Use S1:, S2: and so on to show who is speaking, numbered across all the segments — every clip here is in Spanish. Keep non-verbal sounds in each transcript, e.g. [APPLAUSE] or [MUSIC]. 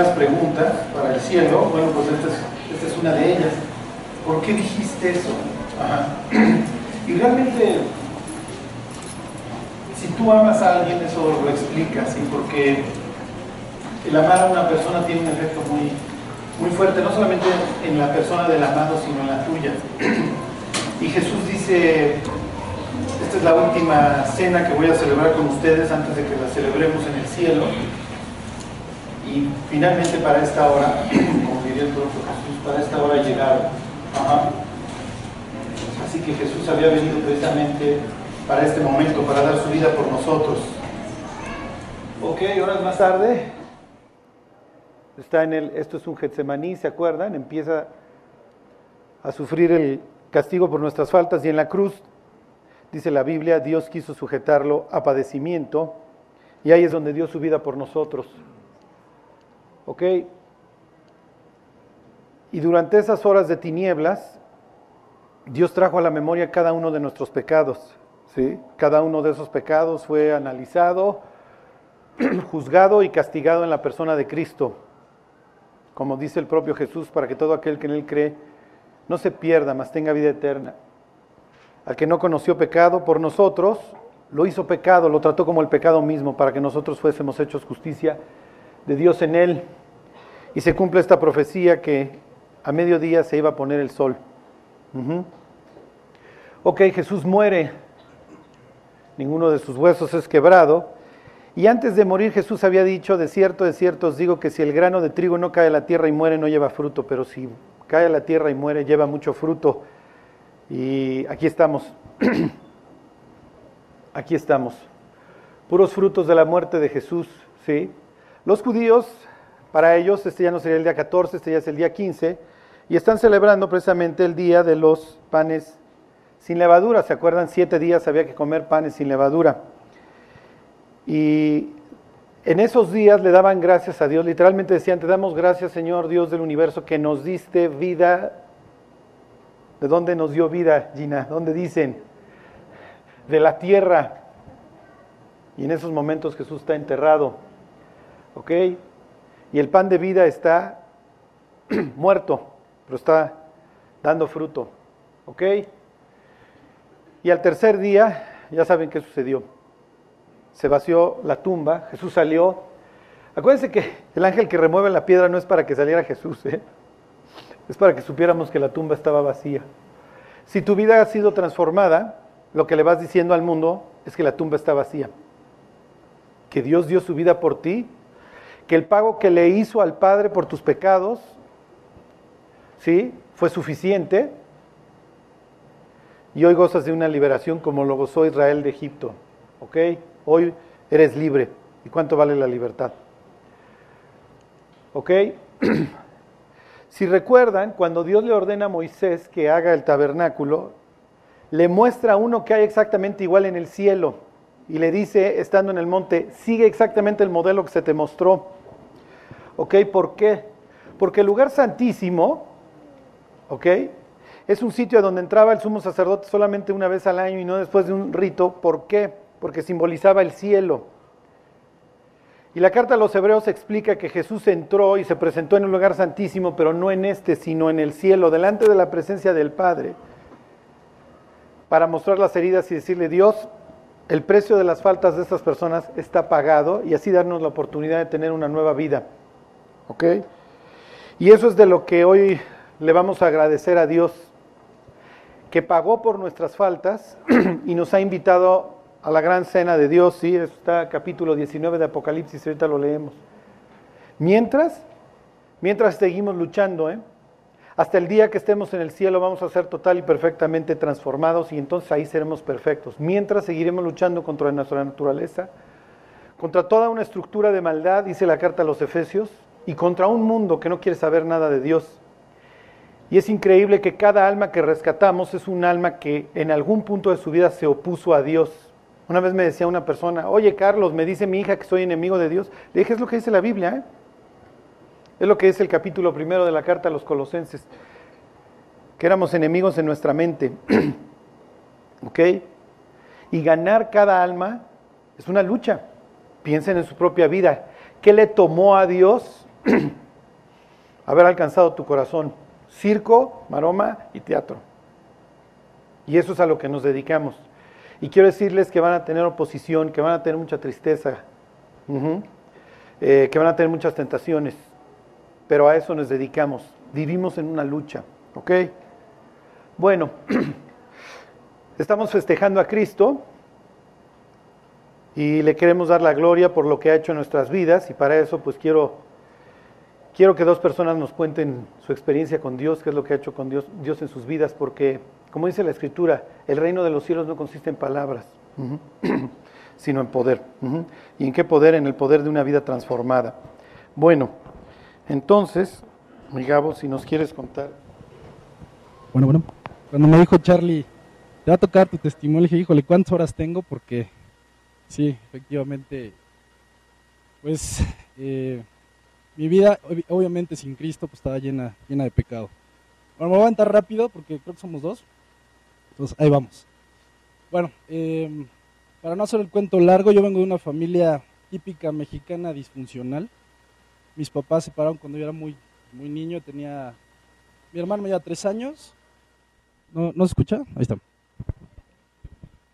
S1: algunas preguntas para el cielo, bueno, pues esta es, una de ellas. ¿Por qué dijiste eso? [CLEARS THROAT] Y realmente, si tú amas a alguien, eso lo explicas, ¿sí? porque el amar a una persona tiene un efecto muy, muy fuerte, no solamente en la persona del amado, sino en la tuya. [CLEARS THROAT] Y Jesús dice, esta es la última cena que voy a celebrar con ustedes antes de que la celebremos en el cielo. Y finalmente para esta hora, [CLEARS THROAT] como diría el propio Jesús, para esta hora llegaron. Ajá. Así que Jesús había venido precisamente para este momento, para dar su vida por nosotros. Ok, horas más tarde, está en el, esto es un Getsemaní, ¿se acuerdan? Empieza a sufrir el castigo por nuestras faltas y en la cruz, dice la Biblia, Dios quiso sujetarlo a padecimiento y ahí es donde dio su vida por nosotros. ¿Ok? Y durante esas horas de tinieblas, Dios trajo a la memoria cada uno de nuestros pecados. ¿sí? Cada uno de esos pecados fue analizado, [CLEARS THROAT] juzgado y castigado en la persona de Cristo. Como dice el propio Jesús, para que todo aquel que en Él cree no se pierda, mas tenga vida eterna. Al que no conoció pecado por nosotros, lo hizo pecado, lo trató como el pecado mismo, para que nosotros fuésemos hechos justicia de Dios en Él. Y se cumple esta profecía que a mediodía se iba a poner el sol. Uh-huh. Ok, Jesús muere, ninguno de sus huesos es quebrado. Y antes de morir Jesús había dicho, de cierto, de cierto os digo que si el grano de trigo no cae a la tierra y muere, no lleva fruto, pero si cae a la tierra y muere, lleva mucho fruto. Y aquí estamos, [CLEARS THROAT] aquí estamos, puros frutos de la muerte de Jesús, ¿sí? Los judíos, para ellos, este ya no sería el día 14, este ya es el día 15, y están celebrando precisamente el día de los panes sin levadura. ¿Se acuerdan? Siete días había que comer panes sin levadura. Y en esos días le daban gracias a Dios, literalmente decían, te damos gracias Señor Dios del universo que nos diste vida. ¿De dónde nos dio vida, Gina? ¿Dónde dicen? De la tierra. Y en esos momentos Jesús está enterrado. ¿Ok? Y el pan de vida está [CLEARS THROAT] muerto, pero está dando fruto. ¿Ok? Y al tercer día, ya saben qué sucedió. Se vació la tumba, Jesús salió. Acuérdense que el ángel que remueve la piedra no es para que saliera Jesús, ¿eh? es para que supiéramos que la tumba estaba vacía. Si tu vida ha sido transformada, lo que le vas diciendo al mundo es que la tumba está vacía. Que Dios dio su vida por ti, que el pago que le hizo al Padre por tus pecados, ¿sí? Fue suficiente. Y hoy gozas de una liberación como lo gozó Israel de Egipto. ¿Ok? Hoy eres libre. ¿Y cuánto vale la libertad? ¿Ok? [CLEARS THROAT] si recuerdan, cuando Dios le ordena a Moisés que haga el tabernáculo, le muestra a uno que hay exactamente igual en el cielo y le dice, estando en el monte, sigue exactamente el modelo que se te mostró. ¿Ok? ¿Por qué? Porque el lugar santísimo, ¿ok? Es un sitio donde entraba el sumo sacerdote solamente una vez al año y no después de un rito. ¿Por qué? Porque simbolizaba el cielo. Y la carta a los hebreos explica que Jesús entró y se presentó en un lugar santísimo, pero no en este, sino en el cielo, delante de la presencia del Padre, para mostrar las heridas y decirle, Dios, el precio de las faltas de estas personas está pagado y así darnos la oportunidad de tener una nueva vida. ¿Ok? Y eso es de lo que hoy le vamos a agradecer a Dios, que pagó por nuestras faltas [CLEARS THROAT] y nos ha invitado a la gran cena de Dios, sí, está capítulo 19 de Apocalipsis, ahorita lo leemos. Mientras, mientras seguimos luchando, ¿eh? hasta el día que estemos en el cielo vamos a ser total y perfectamente transformados y entonces ahí seremos perfectos. Mientras seguiremos luchando contra nuestra naturaleza, contra toda una estructura de maldad, dice la carta a los Efesios, y contra un mundo que no quiere saber nada de Dios. Y es increíble que cada alma que rescatamos es un alma que en algún punto de su vida se opuso a Dios. Una vez me decía una persona, oye Carlos, me dice mi hija que soy enemigo de Dios. Le dije, es lo que dice la Biblia, ¿eh? Es lo que dice el capítulo primero de la carta a los colosenses, que éramos enemigos en nuestra mente. [CLEARS THROAT] ¿Ok? Y ganar cada alma es una lucha. Piensen en su propia vida. ¿Qué le tomó a Dios [CLEARS THROAT] haber alcanzado tu corazón? Circo, maroma y teatro. Y eso es a lo que nos dedicamos. Y quiero decirles que van a tener oposición, que van a tener mucha tristeza, eh, que van a tener muchas tentaciones, pero a eso nos dedicamos. Vivimos en una lucha, ¿ok? Bueno, [CLEARS THROAT] estamos festejando a Cristo y le queremos dar la gloria por lo que ha hecho en nuestras vidas y para eso pues quiero, quiero que dos personas nos cuenten su experiencia con Dios, qué es lo que ha hecho con Dios, Dios en sus vidas, porque como dice la Escritura, el reino de los cielos no consiste en palabras, [CLEARS THROAT] sino en poder. ¿Y en qué poder? En el poder de una vida transformada. Bueno, entonces, mi Gabo, si nos quieres contar.
S2: Bueno, bueno, cuando me dijo Charlie, te va a tocar tu testimonio, le dije, híjole, ¿cuántas horas tengo? Porque sí, efectivamente, pues [LAUGHS] eh, mi vida, obviamente sin Cristo, pues estaba llena, llena de pecado. Bueno, me voy a aventar rápido porque creo que somos dos. Entonces, ahí vamos. Bueno, em, para no hacer el cuento largo, yo vengo de una familia típica mexicana disfuncional. Mis papás se separaron cuando yo era muy, muy niño, tenía... Mi hermano me lleva tres años. ¿No, ¿No se escucha? Ahí está.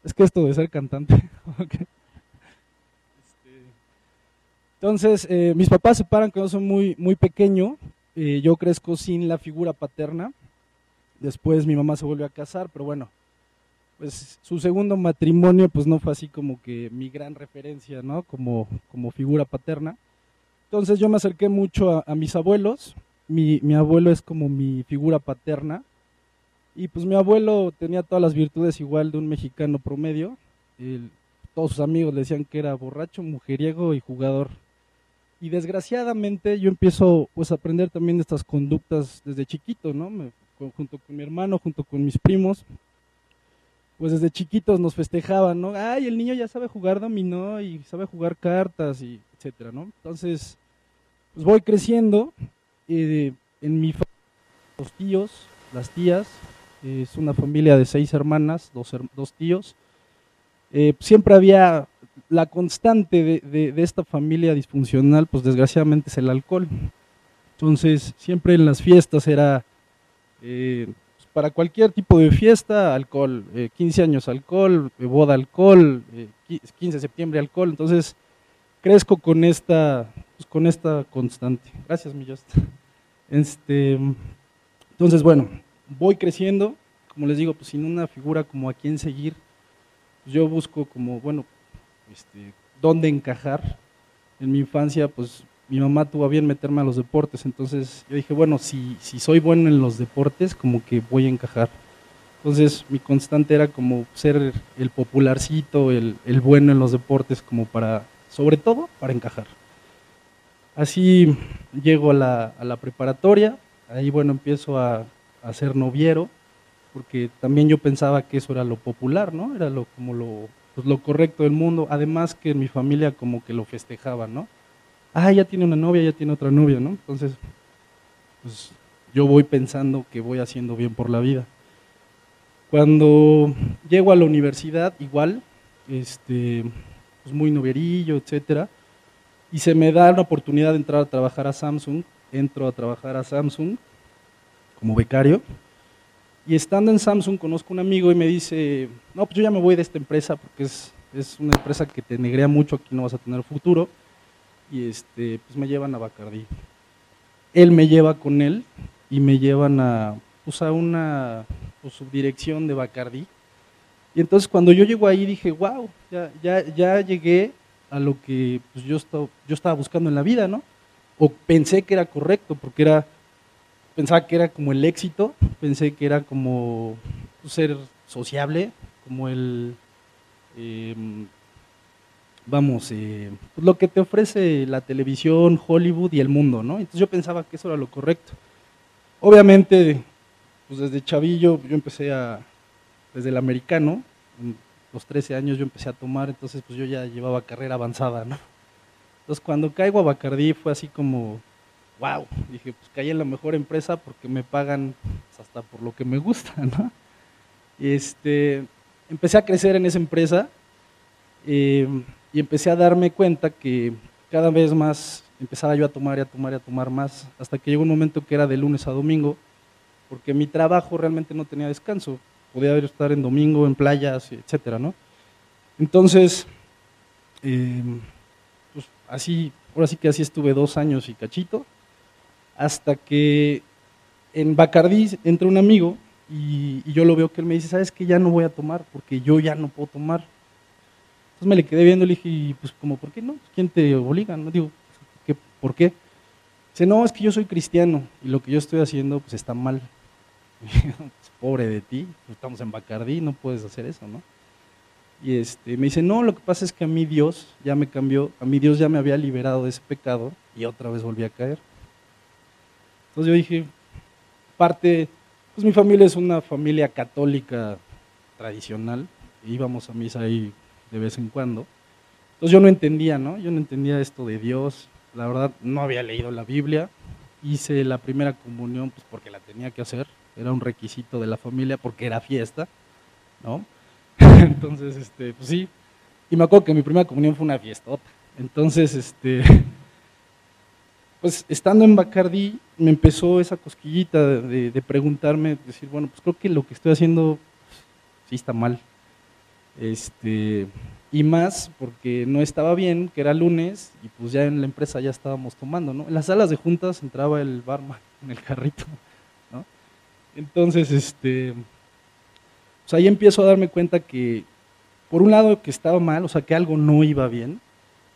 S2: Es que esto de ser cantante. [LAUGHS] Este, entonces, eh, mis papás se separan cuando soy muy, muy pequeño. Eh, yo crezco sin la figura paterna. Después mi mamá se vuelve a casar, pero bueno, pues su segundo matrimonio pues no fue así como que mi gran referencia, ¿no? Como, como figura paterna. Entonces yo me acerqué mucho a, mis abuelos. Mi, mi, abuelo es como mi figura paterna. Y pues mi abuelo tenía todas las virtudes igual de un mexicano promedio. todos sus amigos le decían que era borracho, mujeriego y jugador. Y desgraciadamente yo empiezo pues a aprender también estas conductas desde chiquito, ¿no? Junto con mi hermano, junto con mis primos, pues desde chiquitos nos festejaban, ¿no? Ay, el niño ya sabe jugar dominó y sabe jugar cartas y etcétera, ¿no? Entonces, pues voy creciendo eh, en mi familia, los tíos, las tías, es una familia de seis hermanas, dos, dos tíos. Eh, siempre había la constante de, de, esta familia disfuncional, pues desgraciadamente es el alcohol. Entonces, siempre en las fiestas era eh, pues, para cualquier tipo de fiesta, alcohol, 15 eh, años alcohol, eh, boda alcohol, 15 de septiembre alcohol, entonces crezco con esta, pues, con esta constante. Gracias, mi Este, entonces, bueno, voy creciendo, como les digo, pues sin una figura como a quién seguir, pues, yo busco como, bueno, este, dónde encajar. En mi infancia, pues mi mamá tuvo bien meterme a los deportes, entonces yo dije, bueno, si, si soy bueno en los deportes, como que voy a encajar. Entonces mi constante era como ser el popularcito, el, el bueno en los deportes, como para, sobre todo, para encajar. Así llego a la, a la preparatoria, ahí bueno, empiezo a, a, ser noviero, porque también yo pensaba que eso era lo popular, ¿no? Era lo, como lo, pues, lo correcto del mundo, además que mi familia como que lo festejaba, ¿no? ah, ya tiene una novia, ya tiene otra novia, ¿no? Entonces, pues yo voy pensando que voy haciendo bien por la vida. Cuando llego a la universidad, igual, este, pues muy novierillo, etcétera, y se me da la oportunidad de entrar a trabajar a Samsung, entro a trabajar a Samsung como becario, y estando en Samsung conozco un amigo y me dice, no, pues yo ya me voy de esta empresa porque es, es una empresa que te negrea mucho, aquí no vas a tener futuro, y este, pues me llevan a Bacardí. Él me lleva con él y me llevan a, pues a una pues, subdirección de Bacardí. Y entonces cuando yo llego ahí dije, wow, ya, ya, ya llegué a lo que pues, yo, estaba, yo estaba buscando en la vida, ¿no? O pensé que era correcto, porque era, pensaba que era como el éxito, pensé que era como pues, ser sociable, como el em, vamos, eh, pues, lo que te ofrece la televisión, Hollywood y el mundo, ¿no? Entonces yo pensaba que eso era lo correcto. Obviamente, pues desde chavillo yo empecé a, desde el americano, en los 13 años yo empecé a tomar, entonces pues yo ya llevaba carrera avanzada, ¿no? Entonces cuando caigo a Bacardí fue así como, wow, dije, pues caí en la mejor empresa porque me pagan pues, hasta por lo que me gusta, [LAUGHS] ¿no? Este, empecé a crecer en esa empresa. Eh, y empecé a darme cuenta que cada vez más empezaba yo a tomar y a tomar y a tomar más, hasta que llegó un momento que era de lunes a domingo, porque mi trabajo realmente no tenía descanso. Podía estar en domingo, en playas, etcétera, ¿no? Entonces, em, pues así, ahora sí que así estuve dos años y cachito, hasta que en Bacardí entra un amigo y, yo lo veo que él me dice, sabes que ya no voy a tomar porque yo ya no puedo tomar. Entonces me le quedé viendo y le dije, pues como, ¿por qué no? ¿Quién te obliga? No digo, ¿qué, ¿por qué? Dice, no, es que yo soy cristiano y lo que yo estoy haciendo pues está mal. [LAUGHS] pues, pobre de ti, estamos en Bacardí, no puedes hacer eso, ¿no? Y este, me dice, no, lo que pasa es que a mí Dios ya me cambió, a mí Dios ya me había liberado de ese pecado y otra vez volví a caer. Entonces yo dije, parte, pues mi familia es una familia católica tradicional, íbamos a misa ahí de vez en cuando. Entonces yo no entendía, ¿no? Yo no entendía esto de Dios, la verdad no había leído la Biblia, hice la primera comunión pues porque la tenía que hacer, era un requisito de la familia porque era fiesta, ¿no? [LAUGHS] Entonces, este, pues sí, y me acuerdo que mi primera comunión fue una fiestota. Entonces, este, [LAUGHS] pues estando en Bacardí, me empezó esa cosquillita de, de, preguntarme, decir, bueno, pues creo que lo que estoy haciendo pues, sí está mal. Este, y más porque no estaba bien, que era lunes, y pues ya en la empresa ya estábamos tomando, ¿no? En las salas de juntas entraba el barman [LAUGHS] en el carrito, ¿no? Entonces, este, pues ahí empiezo a darme cuenta que, por un lado, que estaba mal, o sea, que algo no iba bien,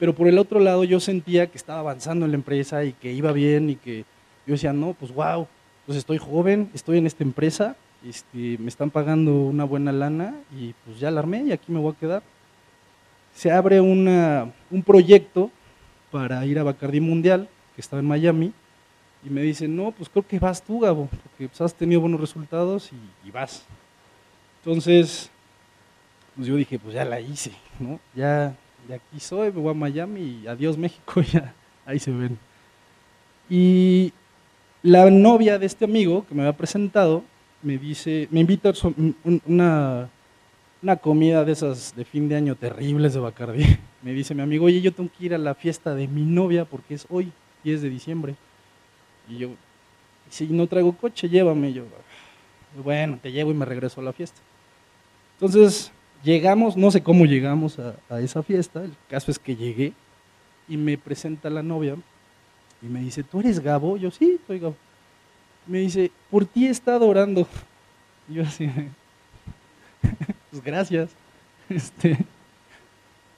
S2: pero por el otro lado yo sentía que estaba avanzando en la empresa y que iba bien y que yo decía, no, pues wow, pues estoy joven, estoy en esta empresa, este, me están pagando una buena lana y pues ya la armé y aquí me voy a quedar. Se abre una, un proyecto para ir a Bacardí Mundial, que estaba en Miami, y me dicen, no, pues creo que vas tú, Gabo, porque pues, has tenido buenos resultados y, y vas. Entonces, pues yo dije, pues ya la hice, ¿no? Ya, de aquí soy, me voy a Miami y adiós México, [LAUGHS] ya ahí se ven. Y la novia de este amigo que me había presentado me dice, me invita a una, una comida de esas de fin de año terribles de Bacardí. [LAUGHS] Me dice mi amigo, oye, yo tengo que ir a la fiesta de mi novia porque es hoy, 10 de diciembre. Y yo, si no traigo coche, llévame. Yo, bueno, te llevo y me regreso a la fiesta. Entonces, llegamos, no sé cómo llegamos a, esa fiesta, el caso es que llegué y me presenta la novia y me dice, ¿tú eres Gabo? Yo, sí, soy Gabo. Me dice, por ti he estado orando. Y yo así, [LAUGHS] pues gracias. [LAUGHS] Este,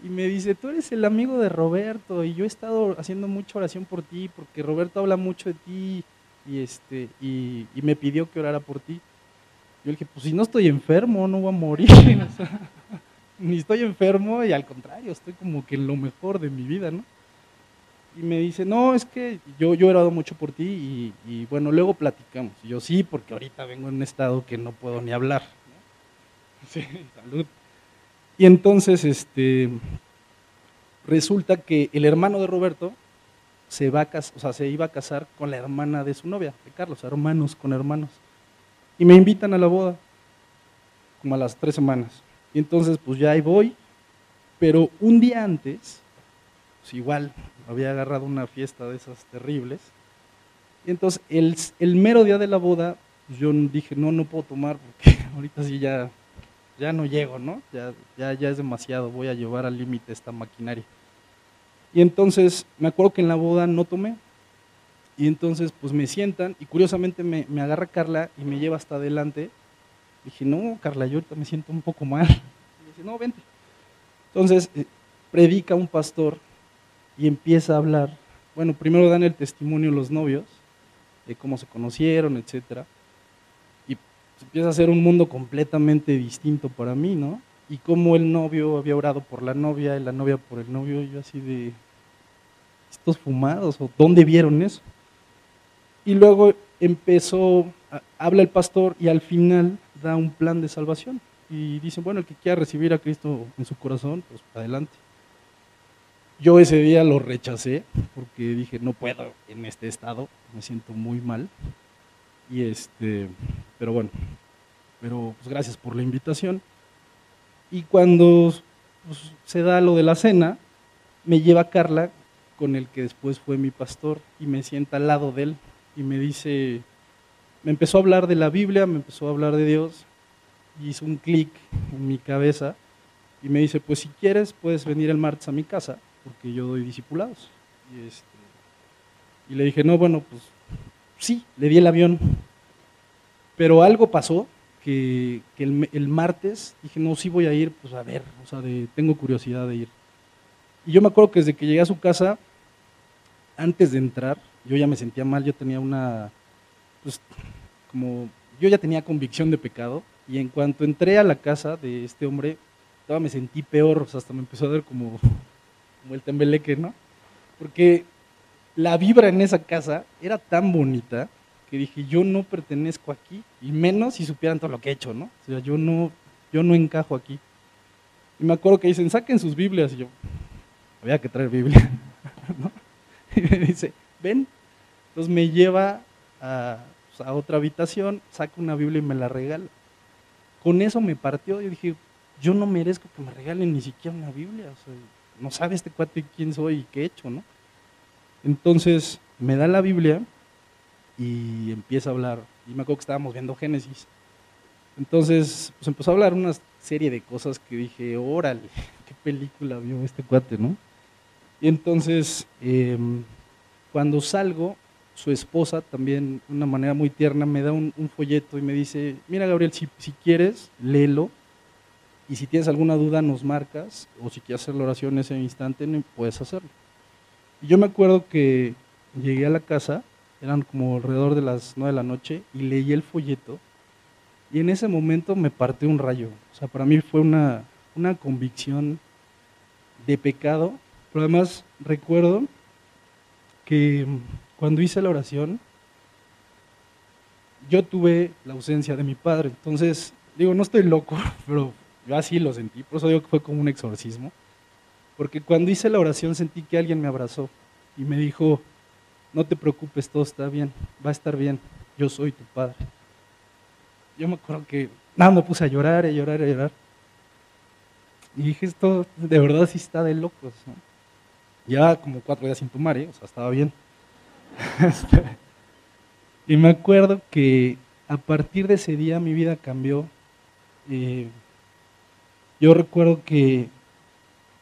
S2: y me dice, tú eres el amigo de Roberto y yo he estado haciendo mucha oración por ti porque Roberto habla mucho de ti y, este, y, y me pidió que orara por ti. Yo le dije, pues si no estoy enfermo, no voy a morir. [LAUGHS] Ni estoy enfermo y al contrario, estoy como que en lo mejor de mi vida, ¿no? Y me dice, no, es que yo, yo he orado mucho por ti y, y, bueno, luego platicamos. Y yo sí, porque ahorita vengo en un estado que no puedo ni hablar. ¿no? [LAUGHS] Sí, salud. Y entonces, este, resulta que el hermano de Roberto se, va a o sea, se iba a casar con la hermana de su novia, de Carlos, hermanos con hermanos. Y me invitan a la boda, como a las tres semanas. Y entonces, pues ya ahí voy, pero un día antes, pues igual, había agarrado una fiesta de esas terribles. Y entonces, el, el mero día de la boda, pues yo dije, no, no puedo tomar porque [LAUGHS] ahorita sí ya, ya no llego, ¿no? Ya, ya, ya es demasiado, voy a llevar al límite esta maquinaria. Y entonces, me acuerdo que en la boda no tomé, y entonces, pues me sientan y curiosamente me, me, agarra Carla y me lleva hasta adelante. Dije, no, Carla, yo ahorita me siento un poco mal. Y dice, no, vente. Entonces, eh, predica un pastor y empieza a hablar. Bueno, primero dan el testimonio los novios de cómo se conocieron, etcétera. Y pues, empieza a ser un mundo completamente distinto para mí, ¿no? Y cómo el novio había orado por la novia y la novia por el novio. Yo así de, estos fumados, o dónde vieron eso. Y luego empezó, habla el pastor y al final da un plan de salvación. Y dice, bueno, el que quiera recibir a Cristo en su corazón, pues adelante. Yo ese día lo rechacé porque dije, no puedo en este estado, me siento muy mal. Y este, pero bueno, pero pues gracias por la invitación. Y cuando pues, se da lo de la cena, me lleva Carla con el que después fue mi pastor y me sienta al lado de él y me dice, me empezó a hablar de la Biblia, me empezó a hablar de Dios, y hizo un clic en mi cabeza y me dice, pues si quieres puedes venir el martes a mi casa, porque yo doy discipulados. Y, este, y le dije, no, bueno, pues sí, le di el avión. Pero algo pasó que, el, martes dije, no, sí voy a ir, pues a ver, o sea, de, tengo curiosidad de ir. Y yo me acuerdo que desde que llegué a su casa, antes de entrar, yo ya me sentía mal, yo tenía una, pues como, yo ya tenía convicción de pecado, y en cuanto entré a la casa de este hombre, me sentí peor, o sea, hasta me empezó a dar como, como el tembeleque, ¿no? Porque la vibra en esa casa era tan bonita que dije, yo no pertenezco aquí, y menos si supieran todo lo que he hecho, ¿no? O sea, yo no, yo no encajo aquí. Y me acuerdo que dicen, saquen sus Biblias, y yo, había que traer Biblia, [LAUGHS] ¿no? [LAUGHS] Y me dice, ven, entonces me lleva a, pues, otra habitación, saca una Biblia y me la regala. Con eso me partió, y dije, yo no merezco que me regalen ni siquiera una Biblia, no sabe este cuate quién soy y qué he hecho, ¿no? Entonces me da la Biblia y empieza a hablar. Y me acuerdo que estábamos viendo Génesis. Entonces, pues empezó a hablar una serie de cosas que dije, órale, [LAUGHS] qué película vio este cuate, ¿no? Y entonces, em, cuando salgo, su esposa también, de una manera muy tierna, me da un, folleto y me dice, mira Gabriel, si, quieres, léelo. Y si tienes alguna duda, nos marcas. O si quieres hacer la oración en ese instante, puedes hacerlo. Y yo me acuerdo que llegué a la casa eran como alrededor de las nueve de la noche, y leí el folleto, y en ese momento me partió un rayo. O sea, para mí fue una, una convicción de pecado, pero además recuerdo que cuando hice la oración, yo tuve la ausencia de mi padre. Entonces, digo, no estoy loco, [LAUGHS] pero yo así lo sentí, por eso digo que fue como un exorcismo. Porque cuando hice la oración sentí que alguien me abrazó y me dijo, no te preocupes, todo está bien, va a estar bien, yo soy tu padre. Yo me acuerdo que nada, me puse a llorar, a llorar, a llorar. Y dije, esto de verdad sí está de locos. Ya como cuatro días sin tomar, ¿eh? o sea, estaba bien. [LAUGHS] Este, y me acuerdo que a partir de ese día mi vida cambió. Eh, yo recuerdo que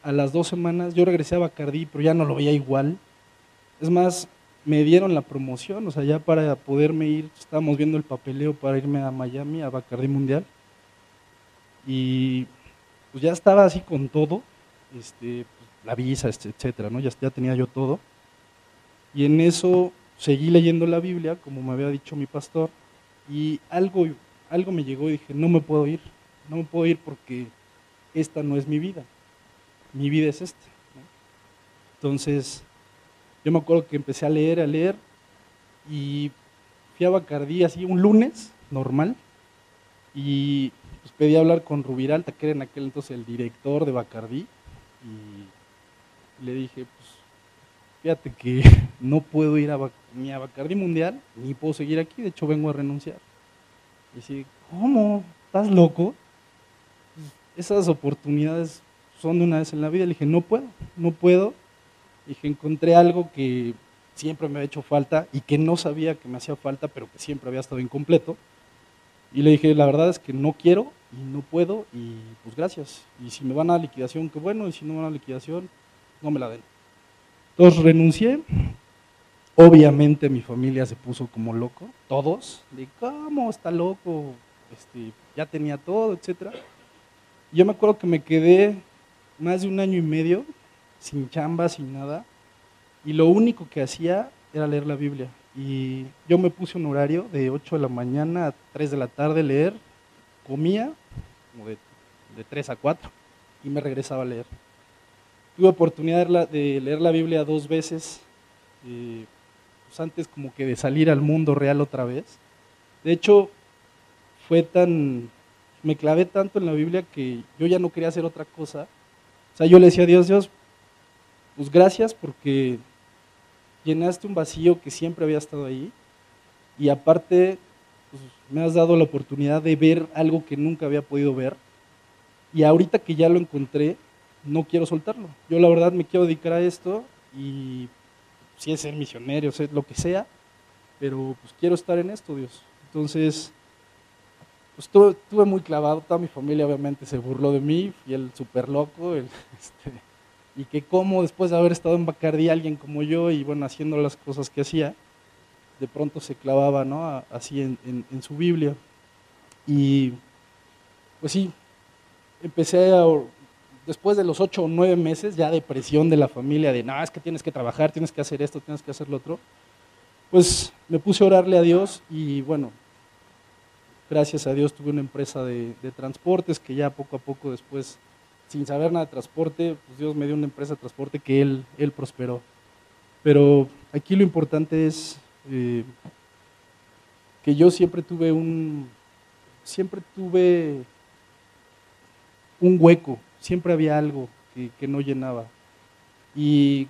S2: a las dos semanas yo regresé a Bacardí, pero ya no lo veía igual. Es más, me dieron la promoción, o sea, ya para poderme ir, estábamos viendo el papeleo para irme a Miami, a Bacardi Mundial. Y pues ya estaba así con todo, este, la visa, este, etcétera, ¿no? Ya, tenía yo todo. Y en eso seguí leyendo la Biblia, como me había dicho mi pastor, y algo, algo me llegó y dije, no me puedo ir, no me puedo ir porque esta no es mi vida, mi vida es esta. Entonces, yo me acuerdo que empecé a leer, a leer, y fui a Bacardí así un lunes, normal, y pues pedí hablar con Rubiralta, que era en aquel entonces el director de Bacardí, y le dije, pues, fíjate que [LAUGHS] no puedo ir a, ni a Bacardí Mundial, ni puedo seguir aquí, de hecho vengo a renunciar. Y así, ¿cómo? ¿Estás loco? Esas oportunidades son de una vez en la vida. Le dije, no puedo, no puedo, Dije, encontré algo que siempre me ha hecho falta y que no sabía que me hacía falta, pero que siempre había estado incompleto. Y le dije, la verdad es que no quiero y no puedo y pues gracias. Y si me van a liquidación, qué bueno, y si no van a liquidación, no me la den. Entonces renuncié. Obviamente mi familia se puso como loco, todos, de cómo está loco, este, ya tenía todo, etc. Yo me acuerdo que me quedé más de un año y medio sin chamba, sin nada. Y lo único que hacía era leer la Biblia. Y yo me puse un horario de 8 de la mañana a 3 de la tarde leer, comía, como de, de 3 a 4, y me regresaba a leer. Tuve oportunidad de leer la Biblia dos veces, eh, pues antes como que de salir al mundo real otra vez. De hecho, fue tan, me clavé tanto en la Biblia que yo ya no quería hacer otra cosa. O sea, yo le decía a Dios, Dios, pues gracias porque llenaste un vacío que siempre había estado ahí y aparte pues, me has dado la oportunidad de ver algo que nunca había podido ver y ahorita que ya lo encontré, no quiero soltarlo. Yo la verdad me quiero dedicar a esto y si es ser misionero, ser lo que sea, pero pues quiero estar en esto, Dios. Entonces, pues estuve, muy clavado, toda mi familia obviamente se burló de mí, y el súper loco, [LAUGHS] este, y que como después de haber estado en Bacardí alguien como yo y bueno, haciendo las cosas que hacía, de pronto se clavaba, ¿no? Así en, en su Biblia. Y pues sí, empecé a, después de los ocho o nueve meses ya de presión de la familia, de, no, es que tienes que trabajar, tienes que hacer esto, tienes que hacer lo otro, pues me puse a orarle a Dios y bueno, gracias a Dios tuve una empresa de, transportes que ya poco a poco después, sin saber nada de transporte, pues Dios me dio una empresa de transporte que Él, él prosperó. Pero aquí lo importante es eh, que yo siempre tuve un, siempre tuve un hueco, siempre había algo que, no llenaba. Y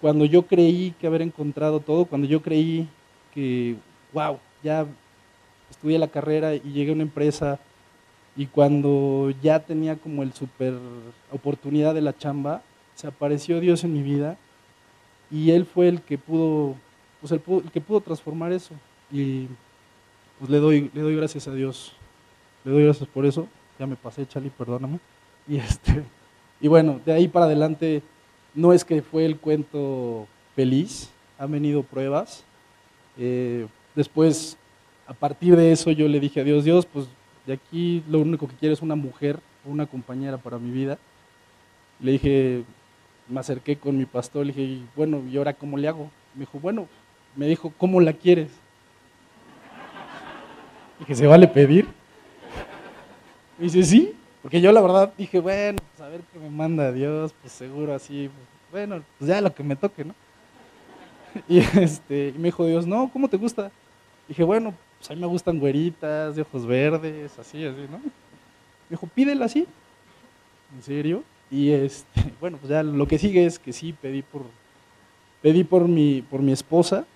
S2: cuando yo creí que haber encontrado todo, cuando yo creí que, wow, ya estudié la carrera y llegué a una empresa y cuando ya tenía como el super oportunidad de la chamba, se apareció Dios en mi vida y Él fue el que pudo, pues el, que pudo transformar eso. Y pues le doy, le doy gracias a Dios. Le doy gracias por eso. Ya me pasé, Chali, perdóname. [LAUGHS] Y, este, y bueno, de ahí para adelante no es que fue el cuento feliz, han venido pruebas. Eh, después, a partir de eso, yo le dije a Dios, Dios, pues de aquí lo único que quiero es una mujer, una compañera para mi vida. Le dije, me acerqué con mi pastor, le dije, bueno, ¿y ahora cómo le hago? Me dijo, bueno, me dijo, ¿cómo la quieres? Dije, ¿se vale pedir? Me dice, sí, porque yo la verdad dije, bueno, pues a ver qué me manda Dios, pues seguro así, pues, bueno, pues ya lo que me toque, ¿no? [LAUGHS] Y, este, me dijo Dios, no, ¿cómo te gusta? Dije, bueno, pues a mí me gustan güeritas, de ojos verdes, así, así, ¿no? Me dijo, pídela así. ¿En serio? Y este, [LAUGHS] bueno, pues ya lo que sigue es que sí pedí por pedí por mi por mi esposa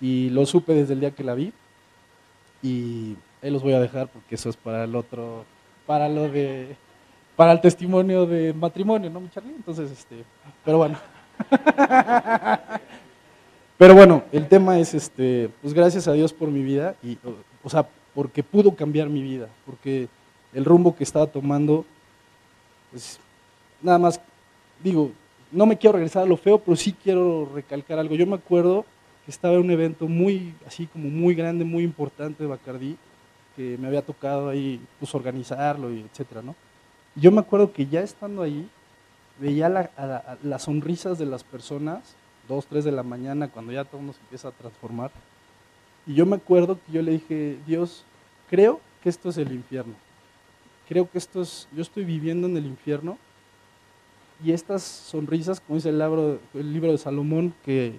S2: y lo supe desde el día que la vi. Y ahí los voy a dejar porque eso es para el otro, para lo de, para el testimonio de matrimonio, ¿no, mi Charlie? Entonces, este, pero bueno. [LAUGHS] pero bueno, el tema es, este, pues gracias a Dios por mi vida, y, o sea, porque pudo cambiar mi vida, porque el rumbo que estaba tomando, pues nada más, digo, no me quiero regresar a lo feo, pero sí quiero recalcar algo. Yo me acuerdo que estaba en un evento muy, así como muy grande, muy importante de Bacardí, que me había tocado ahí pues, organizarlo y etcétera, ¿no? Yo me acuerdo que ya estando ahí, veía las sonrisas de las personas, dos, tres de la mañana, cuando ya todo se empieza a transformar. Y yo me acuerdo que yo le dije, Dios, creo que esto es el infierno. Creo que esto es, yo estoy viviendo en el infierno. Y estas sonrisas, como dice el libro, el libro de Salomón, que,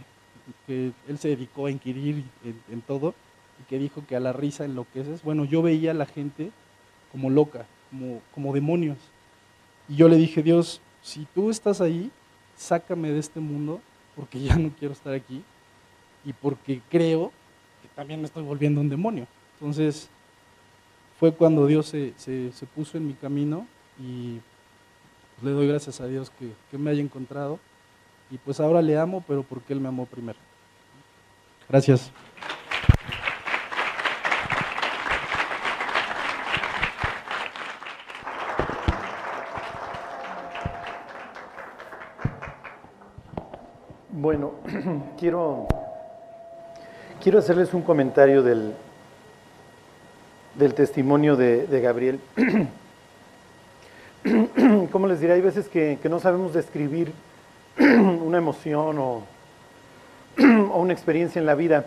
S2: él se dedicó a inquirir en todo, que dijo que a la risa enloqueces. Bueno, yo veía a la gente como loca, como, como demonios. Y yo le dije, Dios, si tú estás ahí, sácame de este mundo porque ya no quiero estar aquí y porque creo que también me estoy volviendo un demonio. Entonces fue cuando Dios se, se, puso en mi camino y pues, le doy gracias a Dios que, que me haya encontrado. Y pues ahora le amo, pero porque Él me amó primero. Gracias.
S1: Bueno, [CLEARS THROAT] quiero, quiero hacerles un comentario del, del testimonio de, Gabriel. [CLEARS THROAT] ¿Cómo les diré? Hay veces que, no sabemos describir [CLEARS THROAT] una emoción o, o, una experiencia en la vida.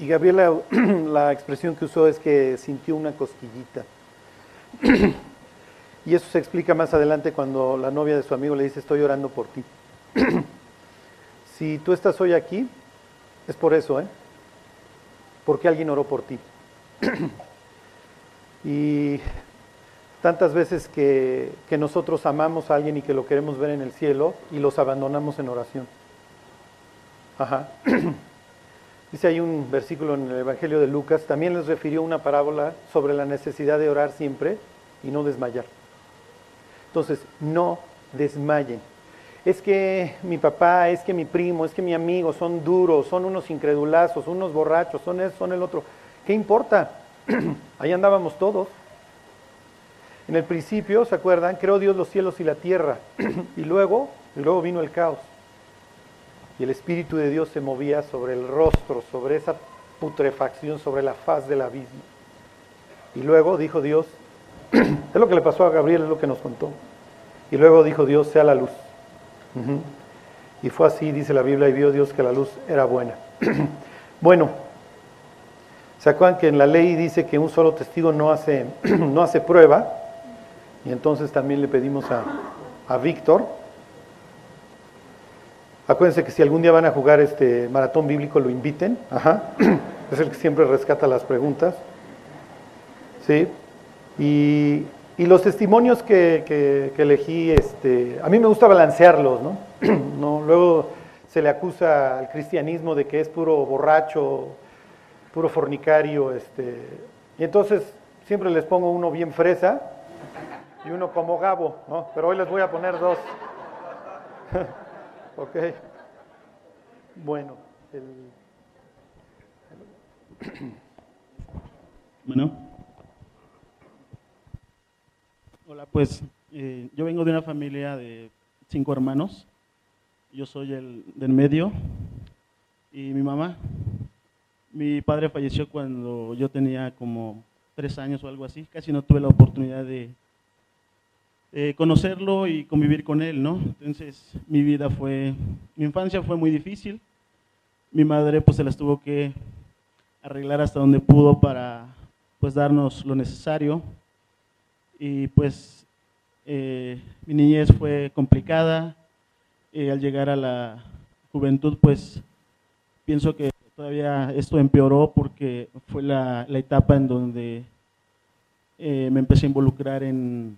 S1: Y Gabriel la, la expresión que usó es que sintió una cosquillita. Y eso se explica más adelante cuando la novia de su amigo le dice, estoy orando por ti. Si tú estás hoy aquí, es por eso, ¿eh? Porque alguien oró por ti. [CLEARS THROAT] y tantas veces que, que, nosotros amamos a alguien y que lo queremos ver en el cielo y los abandonamos en oración. Ajá. [CLEARS THROAT] Dice hay un versículo en el Evangelio de Lucas, también les refirió una parábola sobre la necesidad de orar siempre y no desmayar. Entonces, no desmayen. Es que mi papá, es que mi primo, es que mi amigo son duros, son unos incredulazos, unos borrachos, son eso, son el otro. ¿Qué importa? [CLEARS THROAT] Ahí andábamos todos. En el principio, ¿se acuerdan? Creó Dios los cielos y la tierra. [CLEARS THROAT] y luego, y luego vino el caos. Y el Espíritu de Dios se movía sobre el rostro, sobre esa putrefacción, sobre la faz del abismo. Y luego dijo Dios, [CLEARS THROAT] es lo que le pasó a Gabriel, es lo que nos contó. Y luego dijo Dios, sea la luz. Y fue así, dice la Biblia, y vio Dios que la luz era buena. [CLEARS THROAT] bueno, ¿se acuerdan que en la ley dice que un solo testigo no hace, [CLEARS THROAT] no hace prueba? Y entonces también le pedimos a, a Víctor. Acuérdense que si algún día van a jugar este maratón bíblico, lo inviten. Ajá. [CLEARS THROAT] Es el que siempre rescata las preguntas. ¿Sí? Y y los testimonios que, elegí, este, a mí me gusta balancearlos, [CLEARS THROAT] ¿no? Luego se le acusa al cristianismo de que es puro borracho, puro fornicario, este, y entonces siempre les pongo uno bien fresa y uno como Gabo, ¿no? Pero hoy les voy a poner dos. [LAUGHS] ok. Bueno.
S3: Bueno. Hola, pues eh, yo vengo de una familia de cinco hermanos. Yo soy el del medio y mi mamá. Mi padre falleció cuando yo tenía como tres años o algo así. Casi no tuve la oportunidad de, conocerlo y convivir con él, ¿no? Entonces mi vida fue, mi infancia fue muy difícil. Mi madre pues se las tuvo que arreglar hasta donde pudo para pues darnos lo necesario y pues eh, mi niñez fue complicada. y al llegar a la juventud, pues pienso que todavía esto empeoró porque fue la, etapa en donde eh, me empecé a involucrar en,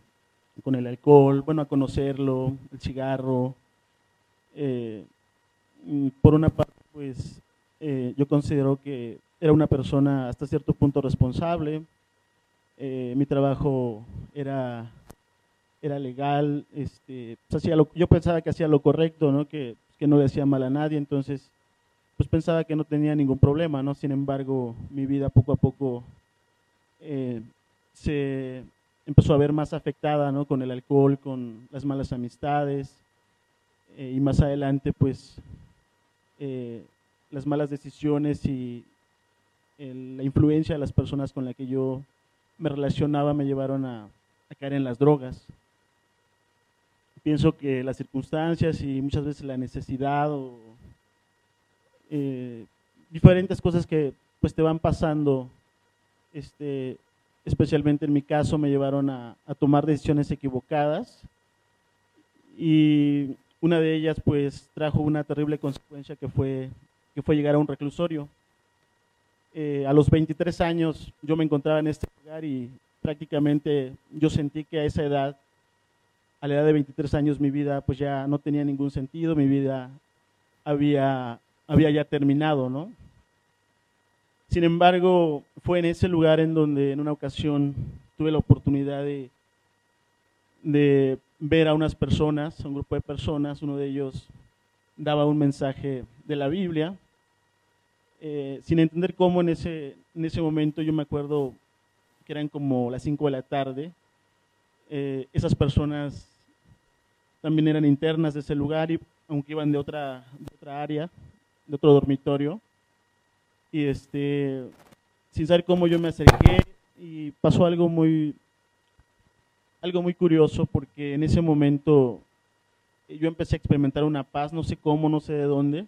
S3: con el alcohol, bueno, a conocerlo, el cigarro. Eh, por una parte, pues yo considero que era una persona hasta cierto punto responsable, eh, mi trabajo era, legal, este, pues, yo pensaba que hacía lo correcto. Que, no le hacía mal a nadie, entonces pues pensaba que no tenía ningún problema. Sin embargo, mi vida poco a poco eh, se empezó a ver más afectada. Con el alcohol, con las malas amistades eh, y más adelante, pues, las malas decisiones y la influencia de las personas con las que yo me relacionaba me llevaron a, caer en las drogas. Pienso que las circunstancias y muchas veces la necesidad o eh, diferentes cosas que pues te van pasando, este, especialmente en mi caso, me llevaron a, tomar decisiones equivocadas y una de ellas pues trajo una terrible consecuencia que fue, que fue llegar a un reclusorio. Eh, a los 23 años yo me encontraba en este lugar y prácticamente yo sentí que a esa edad, a la edad de 23 años, mi vida pues ya no tenía ningún sentido, mi vida había, había ya terminado, ¿no? Sin embargo, fue en ese lugar en donde en una ocasión tuve la oportunidad de, de ver a unas personas, a un grupo de personas, uno de ellos daba un mensaje de la Biblia, eh, sin entender cómo en ese, en ese momento yo me acuerdo que eran como las 5 de la tarde, eh, esas personas también eran internas de ese lugar, y, aunque iban de otra, de otra área, de otro dormitorio, y este, sin saber cómo yo me acerqué y pasó algo muy, algo muy curioso porque en ese momento yo empecé a experimentar una paz, no sé cómo, no sé de dónde,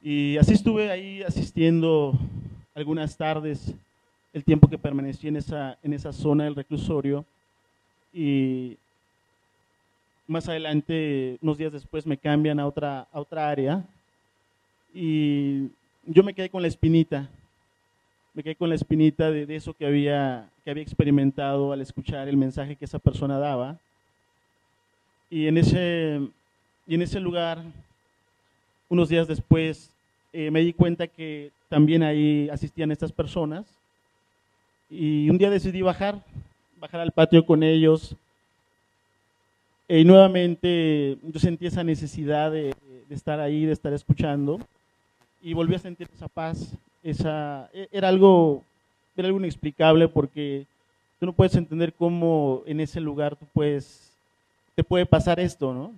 S3: y así estuve ahí asistiendo algunas tardes, el tiempo que permanecí en esa, en esa zona del reclusorio. Y más adelante, unos días después, me cambian a otra, a otra área. Y yo me quedé con la espinita. Me quedé con la espinita de, eso que había, que había experimentado al escuchar el mensaje que esa persona daba. Y en ese, y en ese lugar unos días después eh, me di cuenta que también ahí asistían estas personas y un día decidí bajar, bajar al patio con ellos y nuevamente yo sentí esa necesidad de, estar ahí, de estar escuchando, y volví a sentir esa paz. Esa, e, era, algo, era algo inexplicable porque tú no puedes entender cómo en ese lugar te puede pasar esto, ¿no?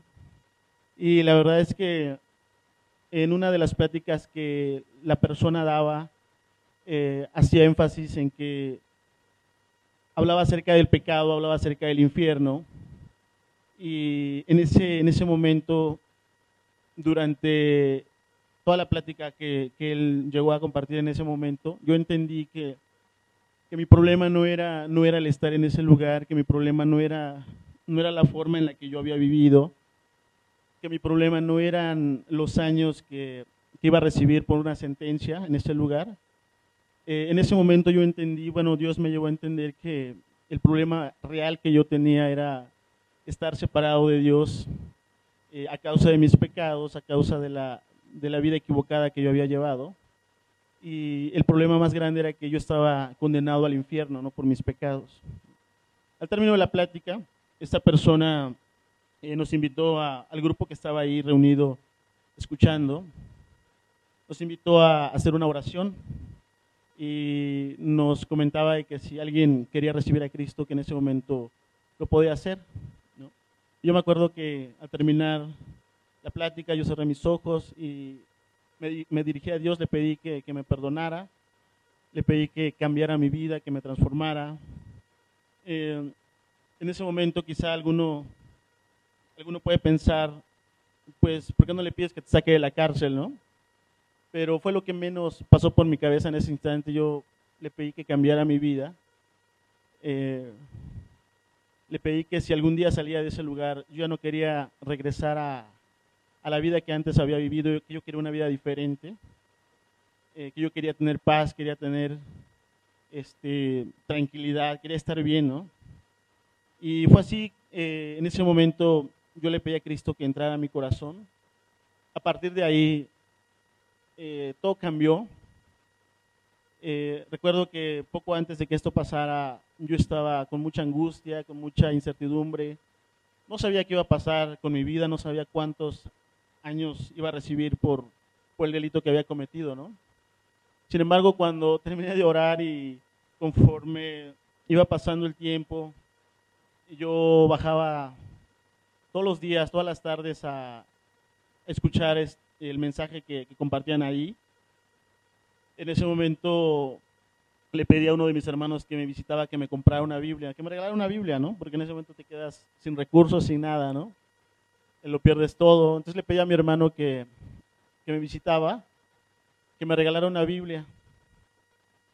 S3: Y la verdad es que en una de las pláticas que la persona daba, eh, hacía énfasis en que hablaba acerca del pecado, hablaba acerca del infierno, y en ese, en ese momento, durante toda la plática que, que él llegó a compartir en ese momento, yo entendí que, que, mi problema no era, no era el estar en ese lugar, que mi problema no era, no era la forma en la que yo había vivido, que mi problema no eran los años que, iba a recibir por una sentencia en ese lugar. Eh, en ese momento yo entendí, bueno, Dios me llevó a entender que el problema real que yo tenía era estar separado de Dios eh, a causa de mis pecados, a causa de la, de la vida equivocada que yo había llevado. Y el problema más grande era que yo estaba condenado al infierno, ¿no? Por mis pecados. Al término de la plática, esta persona eh, nos invitó al grupo que estaba ahí reunido escuchando, nos invitó a hacer una oración y nos comentaba que si alguien quería recibir a Cristo, que en ese momento lo podía hacer. Yo me acuerdo que al terminar la plática yo cerré mis ojos y me, dirigí a Dios, le pedí que, me perdonara, le pedí que cambiara mi vida, que me transformara. Eh, en ese momento quizá alguno alguno puede pensar, pues, ¿por qué no le pides que te saque de la cárcel, no? Pero fue lo que menos pasó por mi cabeza en ese instante. Yo le pedí que cambiara mi vida. Eh, le pedí que si algún día salía de ese lugar, yo ya no quería regresar a, la vida que antes había vivido, que yo quería una vida diferente, eh, que yo quería tener paz, quería tener este, tranquilidad, quería estar bien, ¿no? Y fue así, eh, en ese momento yo le pedí a Cristo que entrara a mi corazón. A partir de ahí, eh, todo cambió. Eh, recuerdo que poco antes de que esto pasara, yo estaba con mucha angustia, con mucha incertidumbre. No sabía qué iba a pasar con mi vida, no sabía cuántos años iba a recibir por, por el delito que había cometido, ¿no? Sin embargo, cuando terminé de orar y conforme iba pasando el tiempo, yo bajaba todos los días, todas las tardes a escuchar el mensaje que, compartían ahí. En ese momento le pedí a uno de mis hermanos que me visitaba que me comprara una Biblia, que me regalara una Biblia, ¿no? Porque en ese momento te quedas sin recursos, sin nada, ¿no? Lo pierdes todo. Entonces le pedí a mi hermano que, me visitaba, que me regalara una Biblia.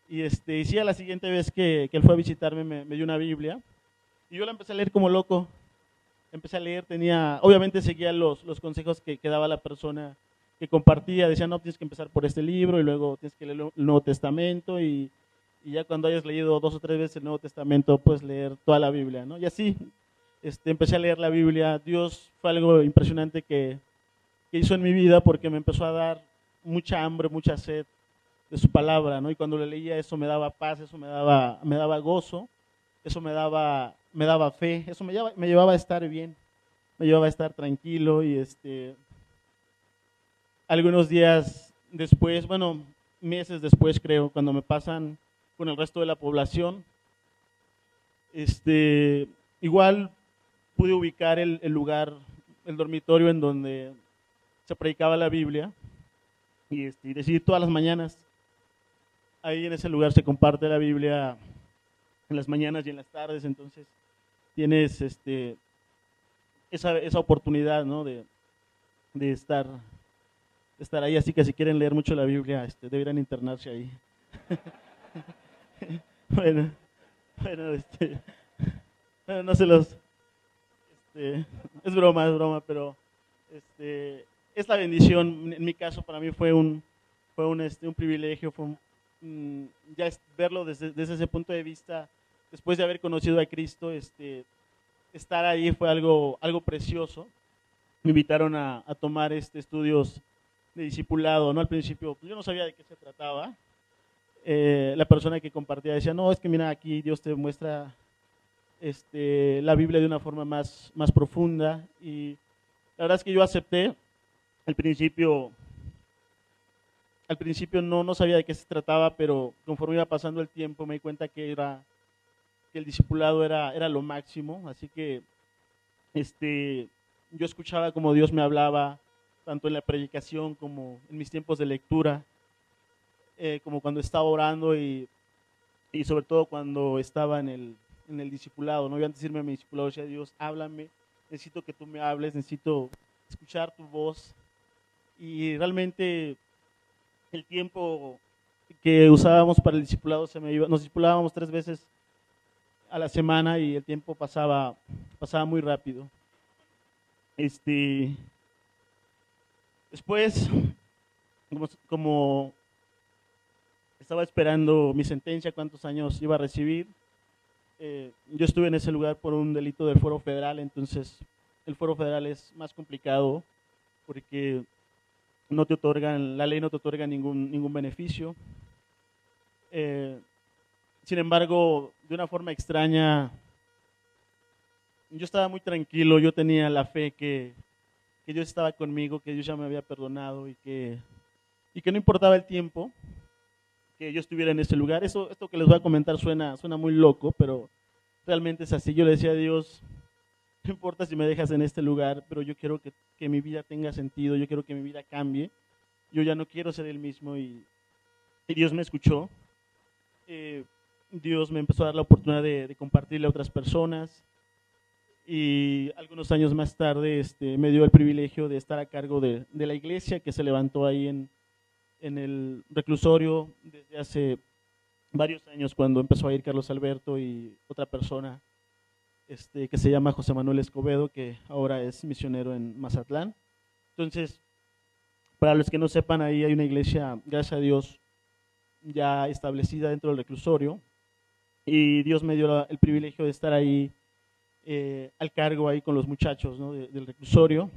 S3: Y, este, y la siguiente vez que, él fue a visitarme me, me dio una Biblia. Y yo la empecé a leer como loco empecé a leer, tenía, obviamente seguía los, los consejos que, que, daba la persona que compartía, decía, no, tienes que empezar por este libro y luego tienes que leer el Nuevo Testamento y, y ya cuando hayas leído dos o tres veces el Nuevo Testamento, puedes leer toda la Biblia, ¿no? Y así este, empecé a leer la Biblia. Dios fue algo impresionante que, que hizo en mi vida porque me empezó a dar mucha hambre, mucha sed de su palabra, ¿no? Y cuando le leía eso me daba paz, eso me daba, me daba gozo, eso me daba me daba fe, eso me llevaba, me llevaba a estar bien, me llevaba a estar tranquilo y este, algunos días después, bueno, meses después creo, cuando me pasan con el resto de la población, este, igual pude ubicar el, lugar, el dormitorio en donde se predicaba la Biblia y, este, y decir todas las mañanas, ahí en ese lugar se comparte la Biblia en las mañanas y en las tardes, entonces tienes este, esa, esa oportunidad ¿no? de, de, estar, de estar ahí. Así que si quieren leer mucho la Biblia, este, deberían internarse ahí. [LAUGHS] bueno, bueno, este, bueno, no se los... Este, es broma, es broma, pero este, es la bendición. En mi caso, para mí fue un, fue un, este, un privilegio, fue ya verlo desde, desde ese punto de vista después de haber conocido a Cristo, este, estar ahí fue algo, precioso. Me invitaron a, tomar este, estudios de discipulado, ¿no? Al principio pues, yo no sabía de qué se trataba. Eh, la persona que compartía decía, no, es que mira, aquí Dios te muestra este, la Biblia de una forma más, más profunda. Y la verdad es que yo acepté al principio, al principio no, no sabía de qué se trataba, pero conforme iba pasando el tiempo me di cuenta que, era, el discipulado era, era lo máximo. Así que este, yo escuchaba como Dios me hablaba, tanto en la predicación como en mis tiempos de lectura, eh, como cuando estaba orando y, y, sobre todo cuando estaba en el, en el discipulado. ¿no? Yo antes de irme a mi discipulado decía, Dios, háblame, necesito que tú me hables, necesito escuchar tu voz. Y realmente el tiempo que usábamos para el discipulado se me iba, nos discipulábamos tres veces a la semana y el tiempo pasaba, pasaba muy rápido. Este, después, como, estaba esperando mi sentencia, cuántos años iba a recibir, eh, yo estuve en ese lugar por un delito del fuero federal, entonces el fuero federal es más complicado porque no te otorgan, la ley no te otorga ningún, ningún beneficio. Eh, sin embargo, de una forma extraña, yo estaba muy tranquilo, yo tenía la fe que, que Dios estaba conmigo, que Dios ya me había perdonado y que, y que no importaba el tiempo que yo estuviera en ese lugar. Eso, esto que les voy a comentar suena, suena muy loco, pero realmente es así. Yo le decía a Dios, [LAUGHS] no importa si me dejas en este lugar, pero yo quiero que, que mi vida tenga sentido, yo quiero que mi vida cambie. Yo ya no quiero ser el mismo y, Dios me escuchó. Eh, Dios me empezó a dar la oportunidad de, compartirle a otras personas y algunos años más tarde este, me dio el privilegio de estar a cargo de, la iglesia que se levantó ahí en, el reclusorio desde hace varios años cuando empezó a ir Carlos Alberto y otra persona este, que se llama José Manuel Escobedo, que ahora es misionero en Mazatlán. Entonces, para los que no sepan, ahí hay una iglesia, gracias a Dios, ya establecida dentro del reclusorio, y Dios me dio el privilegio de estar ahí eh, al cargo ahí con los muchachos del reclusorio.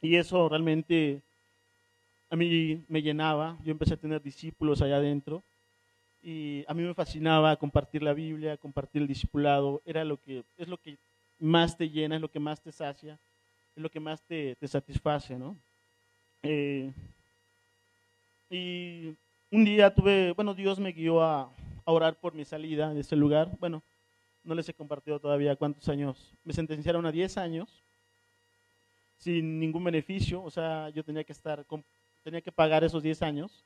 S3: Y eso realmente a mí me llenaba. Yo empecé a tener discípulos allá adentro. Y a mí me fascinaba compartir la Biblia, compartir el discipulado. Era lo que, es lo que más te llena, es lo que más te sacia, es lo que más te, te satisface, ¿no? Eh, y un día tuve, bueno, Dios me guió a, a orar por mi salida de ese lugar. Bueno, no les he compartido todavía cuántos años. Me sentenciaron a 10 años sin ningún beneficio, o sea, yo tenía que estar, tenía que pagar esos 10 años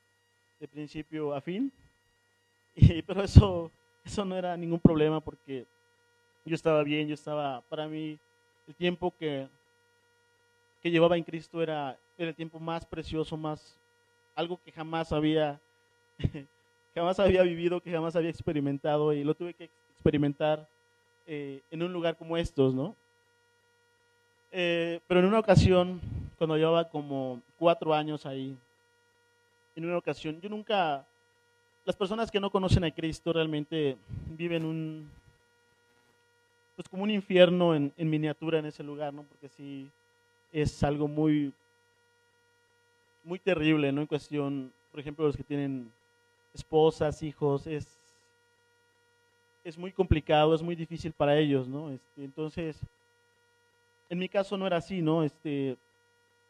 S3: de principio a fin. [LAUGHS] Y, pero eso, eso no era ningún problema porque yo estaba bien, yo estaba, para mí, el tiempo que, que llevaba en Cristo era, era el tiempo más precioso, más, algo que jamás había [LAUGHS] jamás había vivido, que jamás había experimentado y lo tuve que experimentar eh, en un lugar como estos, ¿no? Eh, pero en una ocasión, cuando llevaba como cuatro años ahí, en una ocasión, yo nunca, las personas que no conocen a Cristo realmente viven un, pues como un infierno en, en miniatura en ese lugar, ¿no? Porque sí es algo muy, muy terrible, ¿no? En cuestión, por ejemplo, los que tienen esposas, hijos, es, es muy complicado, es muy difícil para ellos, ¿no? Este, entonces, en mi caso no era así, ¿no? Este,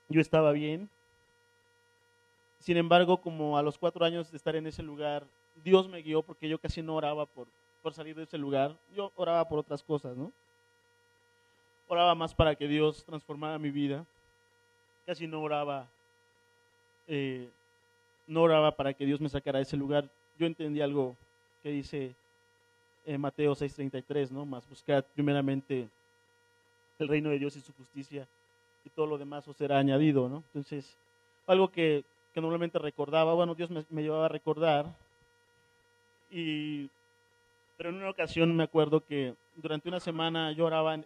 S3: yo estaba bien. Sin embargo, como a los cuatro años de estar en ese lugar, Dios me guió porque yo casi no oraba por, por salir de ese lugar. Yo oraba por otras cosas, ¿no? Oraba más para que Dios transformara mi vida. Casi no oraba eh, no oraba para que Dios me sacara de ese lugar. Yo entendí algo que dice eh, Mateo 6:33, ¿no? Más buscad primeramente el reino de Dios y su justicia y todo lo demás os será añadido, ¿no? Entonces, algo que, normalmente recordaba, bueno, Dios me, me, llevaba a recordar, y, pero en una ocasión me acuerdo que durante una semana yo oraba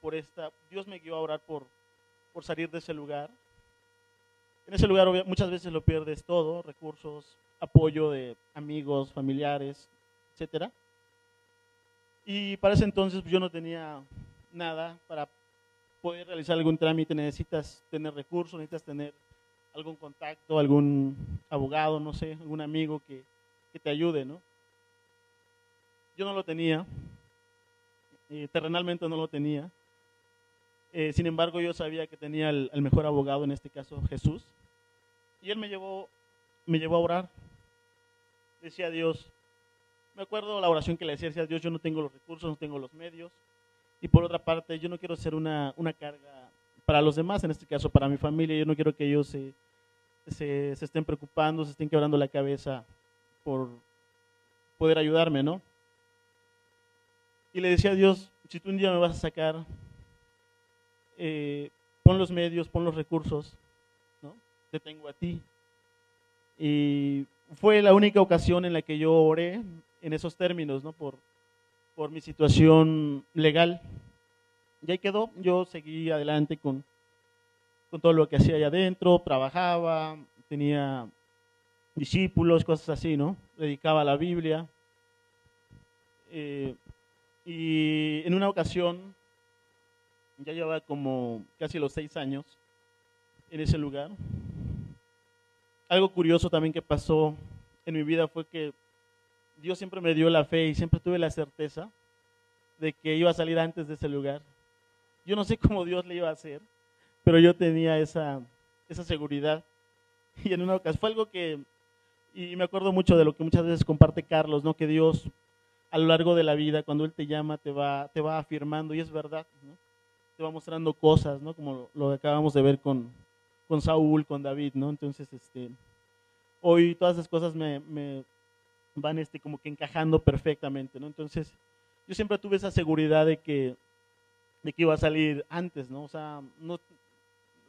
S3: por esta, Dios me guió a orar por, por salir de ese lugar, en ese lugar muchas veces lo pierdes todo, recursos, apoyo de amigos, familiares, etc. Y para ese entonces pues, yo no tenía nada para poder realizar algún trámite, necesitas tener recursos, necesitas tener algún contacto, algún abogado, no sé, algún amigo que, que te ayude, ¿no? Yo no lo tenía. eh, terrenalmente no lo tenía. Eh, sin embargo, yo sabía que tenía el, mejor abogado, en este caso Jesús. Y él me llevó, me llevó a orar. Decía a Dios, me acuerdo la oración que le decía, decía Dios, yo no tengo los recursos, no tengo los medios. Y por otra parte, yo no quiero ser una, una carga para los demás, en este caso para mi familia. Yo no quiero que ellos se, se, se estén preocupando, se estén quebrando la cabeza por poder ayudarme, ¿no? Y le decía a Dios, si tú un día me vas a sacar eh, pon los medios, pon los recursos, ¿no? Te tengo a ti. Y fue la única ocasión en la que yo oré en esos términos, ¿no? Por, por mi situación legal. Y ahí quedó, yo seguí adelante con, con todo lo que hacía allá adentro, trabajaba, tenía discípulos, cosas así, ¿no? Dedicaba a la Biblia. Eh, y en una ocasión ya llevaba como casi los seis años en ese lugar. Algo curioso también que pasó en mi vida fue que Dios siempre me dio la fe y siempre tuve la certeza de que iba a salir antes de ese lugar. Yo no sé [LAUGHS] cómo Dios le iba a hacer, pero yo tenía esa, esa seguridad. [LAUGHS] Y en una ocasión fue algo que, y me acuerdo mucho de lo que muchas veces comparte Carlos, ¿no? que Dios a lo largo de la vida, cuando Él te llama, te va, te va afirmando, y es verdad. ¿no? Va mostrando cosas, ¿no? Como lo, que acabamos de ver con, con Saúl, con David, ¿no? Entonces, este, hoy todas esas cosas me, me van este, como que encajando perfectamente, ¿no? Entonces, yo siempre tuve esa seguridad de que, de que iba a salir antes, ¿no? O sea, no,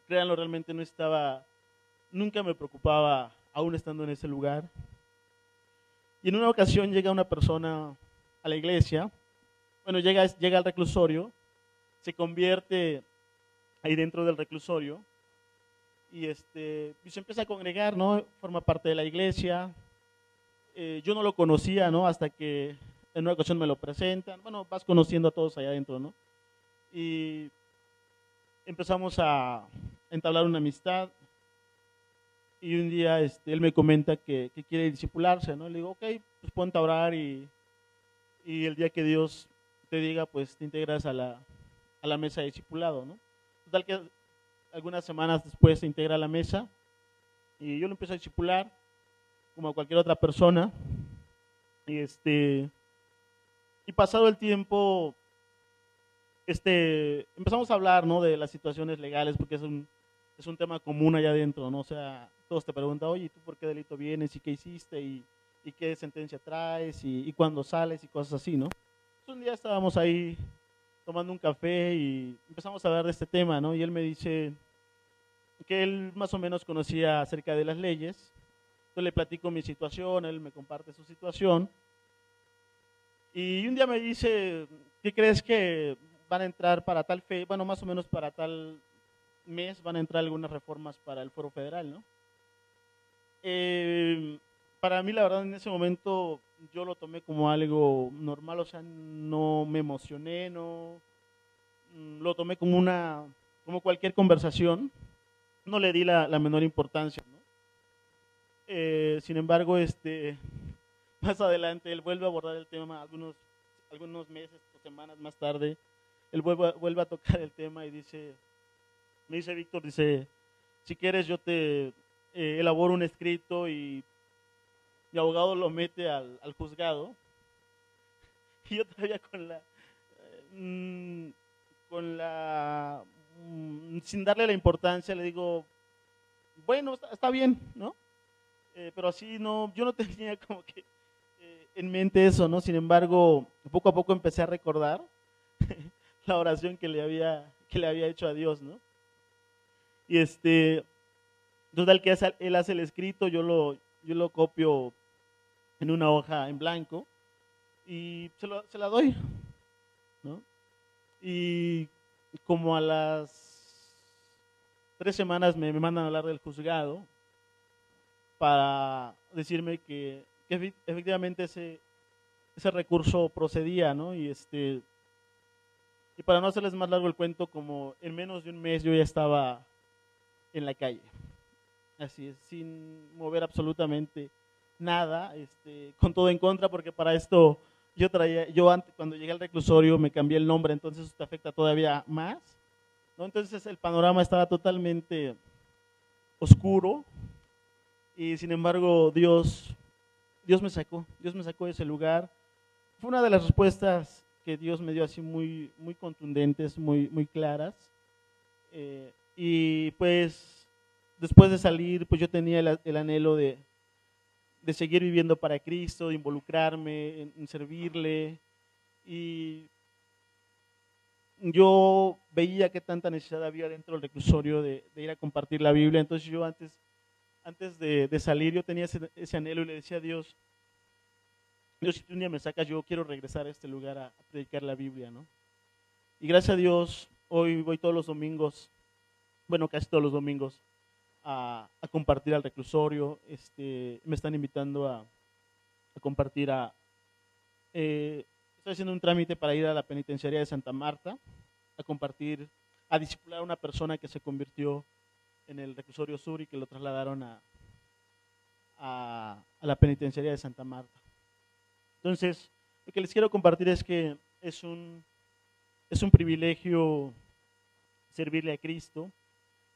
S3: créanlo, realmente no estaba, nunca me preocupaba aún estando en ese lugar. Y en una ocasión llega una persona a la iglesia, bueno, llega, llega al reclusorio se convierte ahí dentro del reclusorio y, este, se empieza a congregar, ¿no? Forma parte de la iglesia. Eh, yo no lo conocía, ¿no? Hasta que en una ocasión me lo presentan. Bueno, vas conociendo a todos allá adentro, ¿no? Y empezamos a entablar una amistad. Y un día este, él me comenta que, quiere discipularse, ¿no? Le digo, ok, pues ponte a orar y, y el día que Dios te diga, pues te integras a la, a la mesa de discipulado, ¿no? Total que algunas semanas después se integra a la mesa y yo lo empiezo a discipular como a cualquier otra persona. Y este y pasado el tiempo este empezamos a hablar ¿no? de las situaciones legales porque es un es un tema común allá adentro no o sea todos te preguntan oye tú por qué delito vienes y qué hiciste y, qué sentencia traes y, y cuándo sales y cosas así no un día estábamos ahí tomando un café y empezamos a hablar de este tema, ¿no? Y él me dice que él más o menos conocía acerca de las leyes. Yo le platico mi situación, él me comparte su situación. Y un día me dice, ¿qué crees que van a entrar para tal fe? Bueno, más o menos para tal mes van a entrar algunas reformas para el foro federal, ¿no? Eh, para mí, la verdad, en ese momento yo lo tomé como algo normal, o sea, no me emocioné, no mm, lo tomé como una, como cualquier conversación, no le di la, menor importancia, ¿no? Eh, sin embargo, este, [LAUGHS] más adelante él vuelve a abordar el tema algunos, algunos meses o semanas más tarde, él vuelve, vuelve a tocar el tema y dice, me dice Víctor, dice, si quieres yo te eh, elaboro un escrito y mi abogado lo mete al, juzgado. [LAUGHS] Y yo todavía con la mm, con la mm, sin darle la importancia le digo bueno está, bien no eh, pero así no yo no [LAUGHS] tenía como que eh, en mente eso no sin embargo poco a poco empecé a recordar [LAUGHS] la oración que le había que le había hecho a Dios no y este total que él hace el escrito yo lo yo lo copio en una hoja en blanco y se, se la doy. ¿no? Y como a las tres semanas me, mandan a hablar del juzgado para decirme que, que efectivamente ese, ese recurso procedía, ¿no? Y este y para no hacerles más largo el cuento, como en menos de un mes yo ya estaba en la calle. Así es, sin mover absolutamente nada, este, con todo en contra, porque para esto yo traía, yo antes, cuando llegué al reclusorio me cambié el nombre, entonces eso te afecta todavía más. ¿no? Entonces el panorama estaba totalmente oscuro y sin embargo Dios, Dios me sacó, Dios me sacó de ese lugar. Fue una de las respuestas que Dios me dio así muy, muy contundentes, muy, muy claras. Eh, y pues después de salir, pues yo tenía el, anhelo de, de, seguir viviendo para Cristo, de involucrarme, en, servirle. Y yo veía que tanta necesidad había dentro del reclusorio de, ir a compartir la Biblia. Entonces yo antes, antes de, salir, yo tenía ese, ese, anhelo y le decía a Dios, Dios, si tú un día me sacas, yo quiero regresar a este lugar a, a predicar la Biblia, ¿no? Y gracias a Dios, hoy voy todos los domingos bueno, casi todos los domingos, a, compartir al reclusorio. Este, me están invitando a, compartir a... Eh, estoy haciendo un trámite para ir a la penitenciaría de Santa Marta, a compartir, a discipular a una persona que se convirtió en el reclusorio sur y que lo trasladaron a, a, la penitenciaría de Santa Marta. Entonces, lo que les quiero compartir es que es un, es un privilegio servirle a Cristo,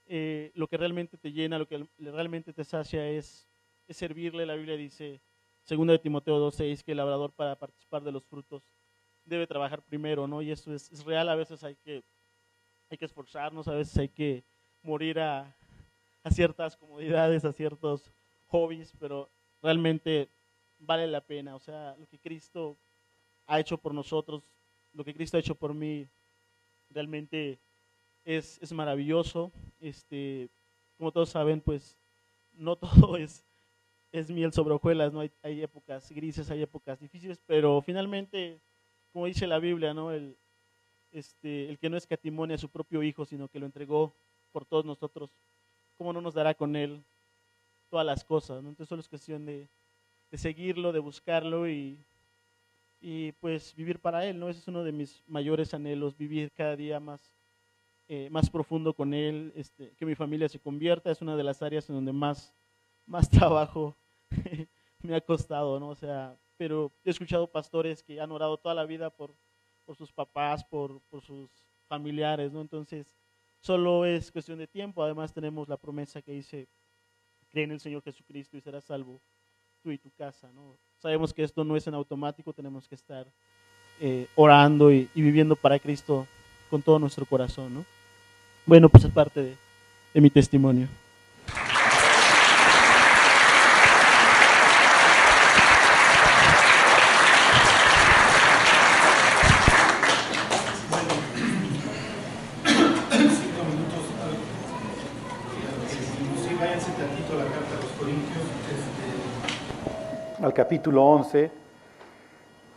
S3: eh, lo que realmente te llena, lo que realmente te sacia es, servirle. La Biblia dice, segundo de Timoteo 2.6, que el labrador para participar de los frutos debe trabajar primero, ¿no? Y eso es, real, a veces hay que, hay que esforzarnos, a veces hay que morir a, a ciertas comodidades, a ciertos hobbies, pero realmente vale la pena. O sea, lo que Cristo ha hecho por nosotros, lo que Cristo ha hecho por mí, realmente es, es maravilloso. Este, como todos saben, pues no [LAUGHS] todo es, es miel sobre hojuelas, ¿no? Hay, hay, épocas grises, hay épocas difíciles, pero finalmente, como dice la Biblia, ¿no? El, este, el que no escatimonia a su propio Hijo, sino que lo entregó por todos nosotros, ¿cómo no nos dará con Él todas las cosas? ¿no? Entonces solo es cuestión de, de seguirlo, de buscarlo y, y pues vivir para Él, ¿no? Ese es uno de mis mayores anhelos, vivir cada día más eh, más profundo con Él, este, que mi familia se convierta, es una de las áreas en donde más, más [LAUGHS] trabajo [LAUGHS] me ha costado, ¿no? O sea, pero he escuchado pastores que han orado toda la vida por, por sus papás, por, por sus familiares, ¿no? Entonces, solo es cuestión de tiempo. Además, tenemos la promesa que dice, cree en el Señor Jesucristo y serás salvo tú y tu casa, ¿no? Sabemos que esto no es en automático, tenemos que estar eh, orando y, y, viviendo para Cristo con todo nuestro corazón, ¿no? Bueno, pues es parte de, de mi testimonio.
S1: al capítulo 11,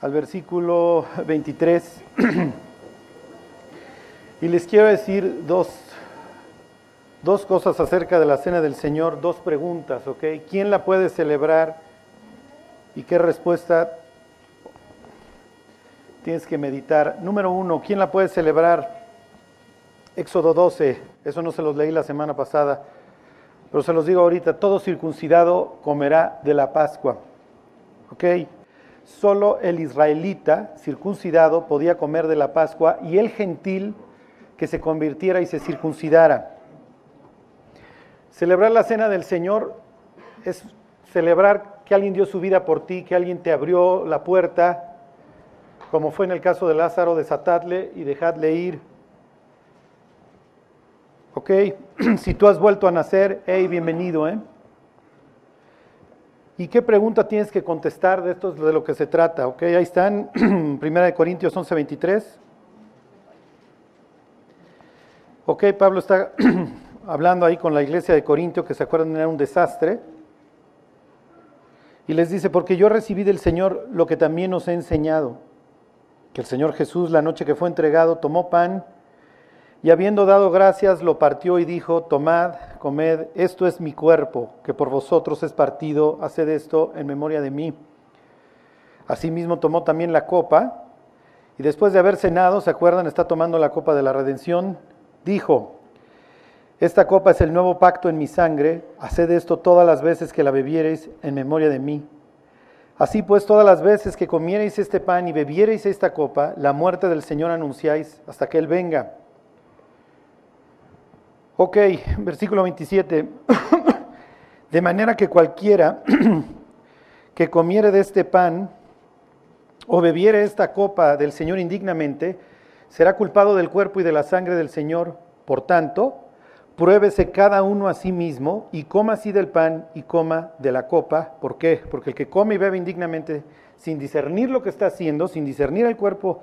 S1: al versículo 23. [CLEARS THROAT] Y les quiero decir dos, dos cosas acerca de la cena del Señor, dos preguntas, ¿ok? ¿Quién la puede celebrar y qué respuesta tienes que meditar? Número uno, ¿quién la puede celebrar? Éxodo 12, eso no se los leí la semana pasada, pero se los digo ahorita, todo circuncidado comerá de la Pascua, ¿ok? Solo el israelita circuncidado podía comer de la Pascua y el gentil que se convirtiera y se circuncidara. Celebrar la cena del Señor es celebrar que alguien dio su vida por ti, que alguien te abrió la puerta, como fue en el caso de Lázaro, desatadle y dejadle ir. ¿Ok? [CLEARS THROAT] Si tú has vuelto a nacer, hey, bienvenido, ¿eh? ¿Y qué pregunta tienes que contestar de esto de lo que se trata? ¿Ok? Ahí están, [CLEARS THROAT] 1 Corintios 11, 23. Ok, Pablo está [CLEARS THROAT] hablando ahí con la iglesia de Corintio, que se acuerdan era un desastre. Y les dice, porque yo recibí del Señor lo que también os he enseñado, que el Señor Jesús la noche que fue entregado tomó pan y habiendo dado gracias lo partió y dijo, tomad, comed, esto es mi cuerpo, que por vosotros es partido, haced esto en memoria de mí. Asimismo tomó también la copa y después de haber cenado, ¿se acuerdan? Está tomando la copa de la redención dijo, esta copa es el nuevo pacto en mi sangre, haced esto todas las veces que la bebiereis en memoria de mí. Así pues, todas las veces que comiereis este pan y bebiereis esta copa, la muerte del Señor anunciáis hasta que Él venga. Ok, versículo 27. [COUGHS] De manera que cualquiera [COUGHS] que comiere de este pan o bebiere esta copa del Señor indignamente, será culpado del cuerpo y de la sangre del Señor. Por tanto, pruébese cada uno a sí mismo y coma así del pan y coma de la copa. ¿Por qué? Porque el que come y bebe indignamente, sin discernir lo que está haciendo, sin discernir el cuerpo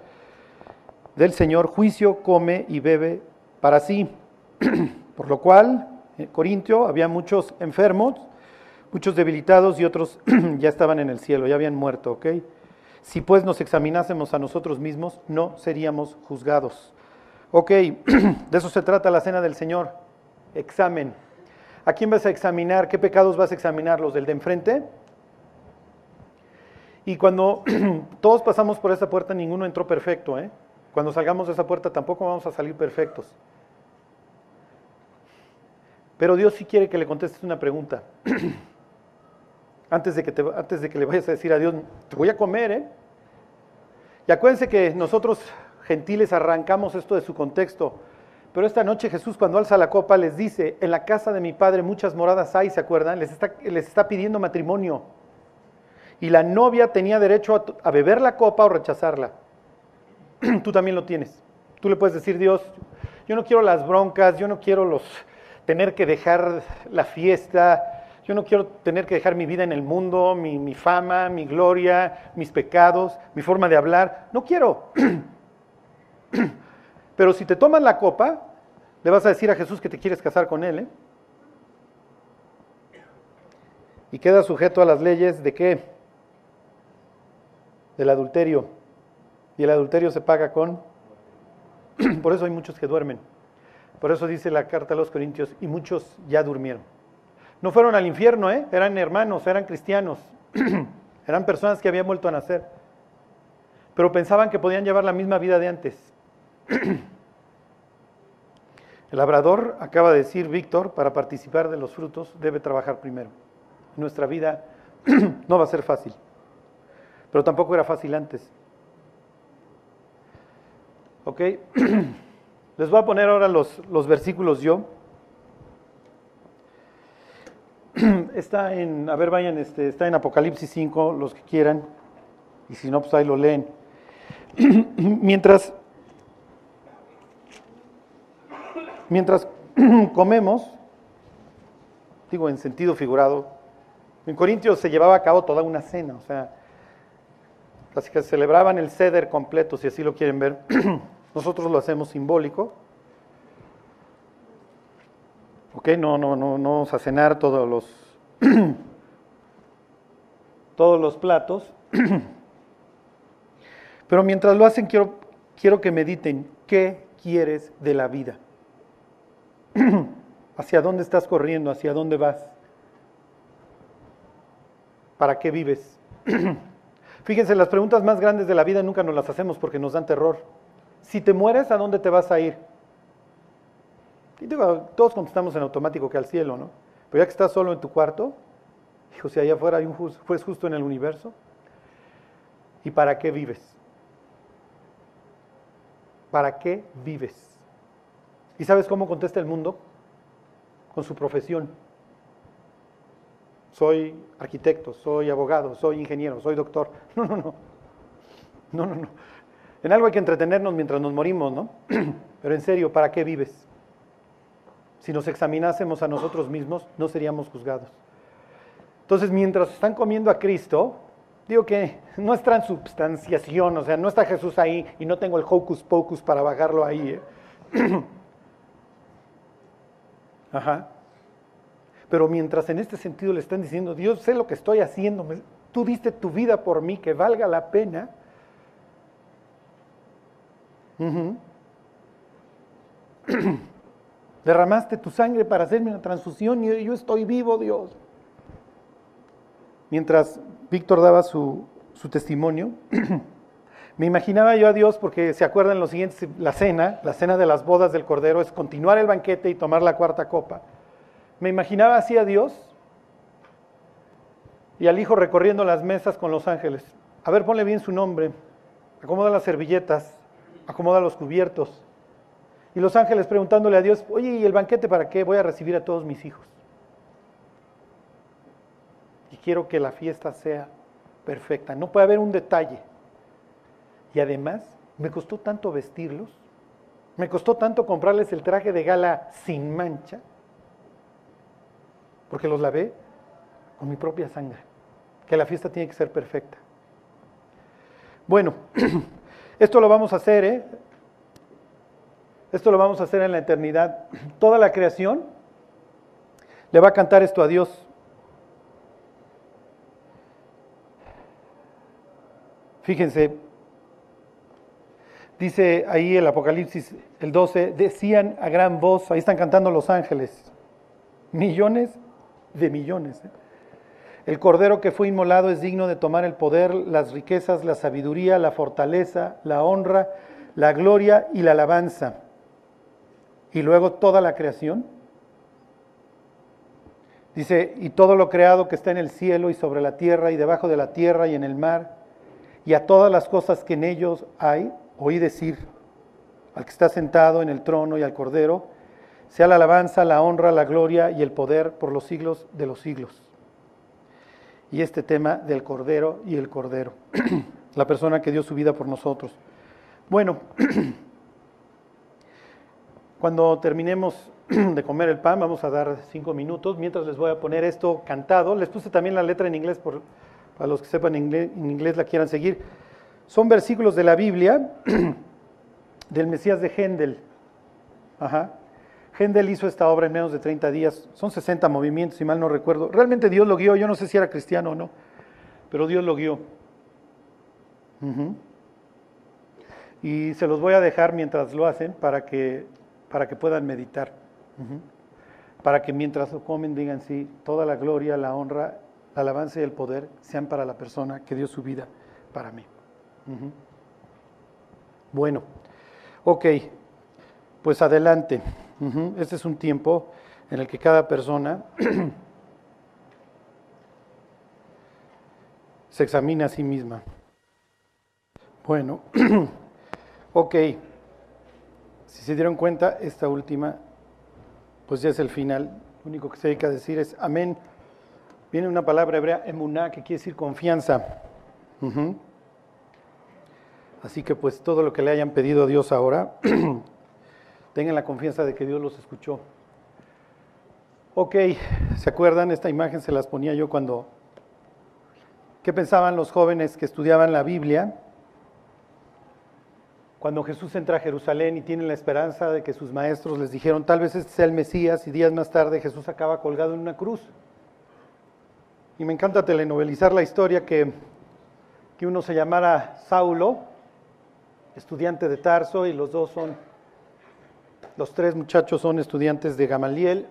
S1: del Señor, juicio come y bebe para sí. [CLEARS THROAT] Por lo cual, en Corintio había muchos enfermos, muchos debilitados y otros [CLEARS THROAT] ya estaban en el cielo, ya habían muerto, ¿ok? Si pues nos examinásemos a nosotros mismos, no seríamos juzgados. Ok, [CLEARS THROAT] de eso se trata la cena del Señor. Examen. ¿A quién vas a examinar? ¿Qué pecados vas a examinar? ¿Los del de enfrente? Y cuando [CLEARS THROAT] todos pasamos por esa puerta, ninguno entró perfecto. ¿eh? Cuando salgamos de esa puerta tampoco vamos a salir perfectos. Pero Dios sí quiere que le contestes una pregunta. [CLEARS THROAT] antes, de que te, antes de que le vayas a decir a Dios, te voy a comer, ¿eh? Y acuérdense que nosotros gentiles arrancamos esto de su contexto. Pero esta noche Jesús cuando alza la copa les dice, en la casa de mi Padre muchas moradas hay, ¿se acuerdan? Les está, les está pidiendo matrimonio. Y la novia tenía derecho a, a beber la copa o rechazarla. [CLEARS THROAT] Tú también lo tienes. Tú le puedes decir, Dios, yo no quiero las broncas, yo no quiero los, tener que dejar la fiesta, yo no quiero tener que dejar mi vida en el mundo, mi, fama, mi gloria, mis pecados, mi forma de hablar. No quiero. [CLEARS THROAT] Pero si te toman la copa, le vas a decir a Jesús que te quieres casar con él. ¿eh? Y queda sujeto a las leyes de qué? Del adulterio. Y el adulterio se paga con... [CLEARS THROAT] Por eso hay muchos que duermen. Por eso dice la carta a los Corintios, y muchos ya durmieron. No fueron al infierno, ¿eh? eran hermanos, eran cristianos, [CLEARS THROAT] eran personas que habían vuelto a nacer, pero pensaban que podían llevar la misma vida de antes. [CLEARS THROAT] El labrador, acaba de decir Víctor, para participar de los frutos debe trabajar primero. Nuestra vida [CLEARS THROAT] no va a ser fácil, pero tampoco era fácil antes. ¿Ok? Les voy a poner ahora los, los versículos yo. [CLEARS THROAT] Está en, a ver, vayan, este, está en Apocalipsis 5, los que quieran, y si no, pues ahí lo leen. [CLEARS THROAT] Mientras Mientras [CLEARS THROAT] comemos, digo en sentido figurado, en Corintios se llevaba a cabo toda una cena, o sea, las que celebraban el ceder completo, si así lo quieren ver. Nosotros lo hacemos simbólico. ¿Ok? No, no, no, no vamos a cenar todos los, [CLEARS THROAT] todos los platos. [CLEARS THROAT] Pero mientras lo hacen, quiero, quiero que mediten, ¿qué quieres de la vida? [CLEARS THROAT] ¿Hacia dónde estás corriendo? ¿Hacia dónde vas? ¿Para qué vives? Fíjense, las preguntas más grandes de la vida nunca nos las hacemos porque nos dan terror. Si te mueres, ¿a dónde te vas a ir? Y digo, todos contestamos en automático que al cielo, ¿no? Pero ya que estás solo en tu cuarto, dijo, si allá afuera hay un juez justo en el universo, ¿y para qué vives? ¿Para qué vives? ¿Y sabes cómo contesta el mundo? Con su profesión. Soy arquitecto, soy abogado, soy ingeniero, soy doctor. [LAUGHS] No, no, no. No, no, no. En algo hay que entretenernos mientras nos morimos, ¿no? [CLEARS THROAT] Pero en serio, ¿para qué vives? Si nos examinásemos a nosotros mismos, no seríamos juzgados. Entonces, mientras están comiendo a Cristo, digo que no es transubstanciación, o sea, no está Jesús ahí y no tengo el hocus pocus para bajarlo ahí. ¿eh? [CLEARS THROAT] Ajá. Pero mientras en este sentido le están diciendo, Dios, sé lo que estoy haciendo, tú diste tu vida por mí, que valga la pena. [CLEARS THROAT] Derramaste tu sangre para hacerme una transfusión y yo estoy vivo, Dios. Mientras Víctor daba su, su testimonio, [CLEARS THROAT] me imaginaba yo a Dios, porque se acuerdan los siguientes, la cena, la cena de las bodas del Cordero es continuar el banquete y tomar la cuarta copa. Me imaginaba así a Dios y al hijo recorriendo las mesas con los ángeles. A ver, ponle bien su nombre, acomoda las servilletas, acomoda los cubiertos. Y los ángeles preguntándole a Dios, oye, ¿y el banquete para qué? Voy a recibir a todos mis hijos. Y quiero que la fiesta sea perfecta, no puede haber un detalle. Y además, me costó tanto vestirlos, me costó tanto comprarles el traje de gala sin mancha, porque los lavé con mi propia sangre, que la fiesta tiene que ser perfecta. Bueno, [CLEARS THROAT] esto lo vamos a hacer, ¿eh? Esto lo vamos a hacer en la eternidad. [CLEARS THROAT] Toda la creación le va a cantar esto a Dios. Fíjense, dice ahí el Apocalipsis, el 12, decían a gran voz, ahí están cantando los ángeles, millones de millones. ¿eh? El cordero que fue inmolado es digno de tomar el poder, las riquezas, la sabiduría, la fortaleza, la honra, la gloria y la alabanza. Y luego toda la creación. Dice, y todo lo creado que está en el cielo y sobre la tierra y debajo de la tierra y en el mar, y a todas las cosas que en ellos hay, oí decir, al que está sentado en el trono y al cordero, sea la alabanza, la honra, la gloria y el poder por los siglos de los siglos y este tema del Cordero y el Cordero, [CLEARS THROAT] la persona que dio su vida por nosotros. Bueno, [CLEARS THROAT] cuando terminemos [CLEARS THROAT] de comer el pan, vamos a dar cinco minutos, mientras les voy a poner esto cantado. Les puse también la letra en inglés, para los que sepan inglés, en inglés la quieran seguir. Son versículos de la Biblia, [CLEARS THROAT] del Mesías de Händel. Ajá. Hendel hizo esta obra en menos de 30 días, son 60 movimientos, si mal no recuerdo. Realmente Dios lo guió, yo no sé si era cristiano o no, pero Dios lo guió. Y se los voy a dejar mientras lo hacen para que, para que puedan meditar. Para que mientras lo comen digan, sí, toda la gloria, la honra, la alabanza y el poder sean para la persona que dio su vida para mí. Bueno, ok, pues adelante. Este es un tiempo en el que cada persona [CLEARS THROAT] se examina a sí misma. Bueno, [CLEARS THROAT] ok. Si se dieron cuenta, esta última, pues ya es el final. Lo único que se dedica a decir es amén. Viene una palabra hebrea, emuná, que quiere decir confianza. Así que pues todo lo que le hayan pedido a Dios ahora, [CLEARS THROAT] tengan la confianza de que Dios los escuchó. Ok, ¿se acuerdan? Esta imagen se las ponía yo cuando... ¿Qué pensaban los jóvenes que estudiaban la Biblia? Cuando Jesús entra a Jerusalén y tienen la esperanza de que sus maestros les dijeron, tal vez este sea el Mesías, y días más tarde Jesús acaba colgado en una cruz. Y me encanta telenovelizar la historia que, que uno se llamara Saulo, estudiante de Tarso, y los dos son los tres muchachos son estudiantes de Gamaliel.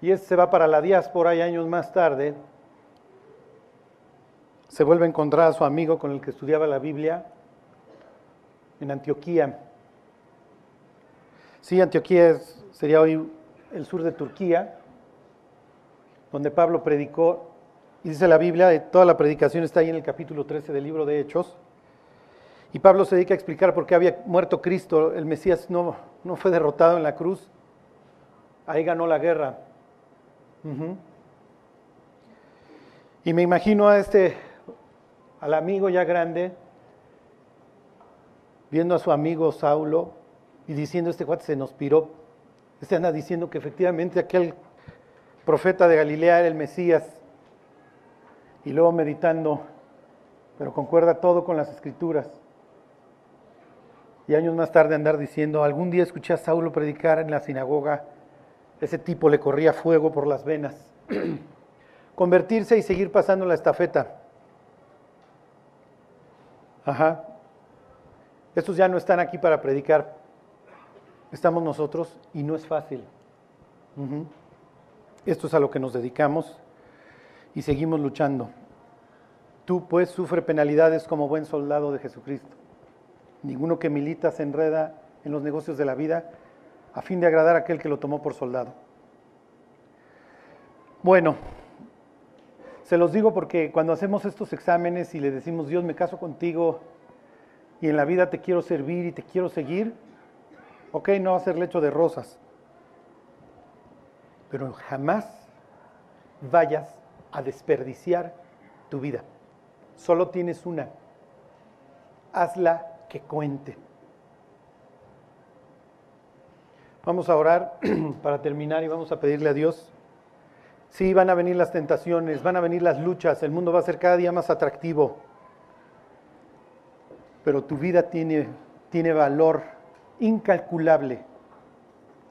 S1: Y este se va para la diáspora y años más tarde se vuelve a encontrar a su amigo con el que estudiaba la Biblia en Antioquía. Sí, Antioquía sería hoy el sur de Turquía, donde Pablo predicó, y dice la Biblia, toda la predicación está ahí en el capítulo 13 del libro de Hechos, y Pablo se dedica a explicar por qué había muerto Cristo. El Mesías no, no fue derrotado en la cruz. Ahí ganó la guerra. Y me imagino a este, al amigo ya grande, viendo a su amigo Saulo y diciendo, este cuate se nos piró. Este anda diciendo que efectivamente aquel profeta de Galilea era el Mesías. Y luego meditando, pero concuerda todo con las escrituras y años más tarde andar diciendo, algún día escuché a Saulo predicar en la sinagoga, ese tipo le corría fuego por las venas. [CLEARS THROAT] Convertirse y seguir pasando la estafeta. Ajá. Estos ya no están aquí para predicar. Estamos nosotros y no es fácil. Esto es a lo que nos dedicamos y seguimos luchando. Tú pues sufre penalidades como buen soldado de Jesucristo. Ninguno que milita se enreda en los negocios de la vida a fin de agradar a aquel que lo tomó por soldado. Bueno, se los digo porque cuando hacemos estos exámenes y le decimos, Dios, me caso contigo y en la vida te quiero servir y te quiero seguir, ok, no va a ser lecho de rosas, pero jamás vayas a desperdiciar tu vida. Solo tienes una. Hazla que cuente. Vamos a orar [CLEARS THROAT] para terminar y vamos a pedirle a Dios Sí, van a venir las tentaciones, van a venir las luchas, el mundo va a ser cada día más atractivo. Pero tu vida tiene, tiene valor incalculable.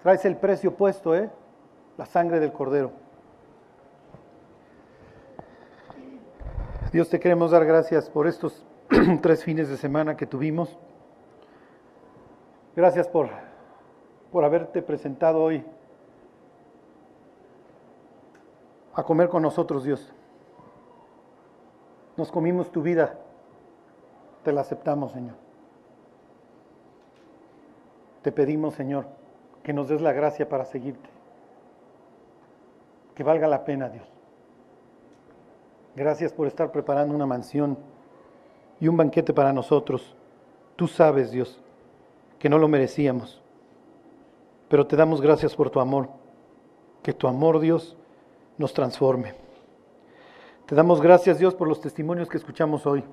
S1: Traes el precio puesto, ¿eh? La sangre del cordero. Dios te queremos dar gracias por estos [CLEARS THROAT] tres fines de semana que tuvimos. Gracias por, por haberte presentado hoy a comer con nosotros, Dios. Nos comimos tu vida, te la aceptamos, Señor. Te pedimos, Señor, que nos des la gracia para seguirte. Que valga la pena, Dios. Gracias por estar preparando una mansión y un banquete para nosotros. Tú sabes, Dios, que no lo merecíamos. Pero te damos gracias por tu amor. Que tu amor, Dios, nos transforme. Te damos gracias Dios por los testimonios que escuchamos hoy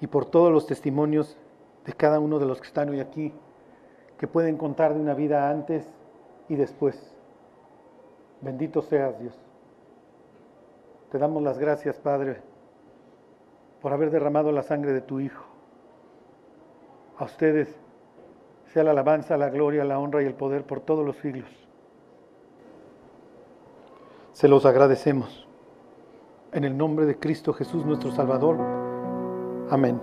S1: y por todos los testimonios de cada uno de los que están hoy aquí, que pueden contar de una vida antes y después. Bendito seas Dios. Te damos las gracias, Padre, por haber derramado la sangre de tu Hijo. A ustedes sea la alabanza, la gloria, la honra y el poder por todos los siglos. Se los agradecemos. En el nombre de Cristo Jesús nuestro Salvador. Amén.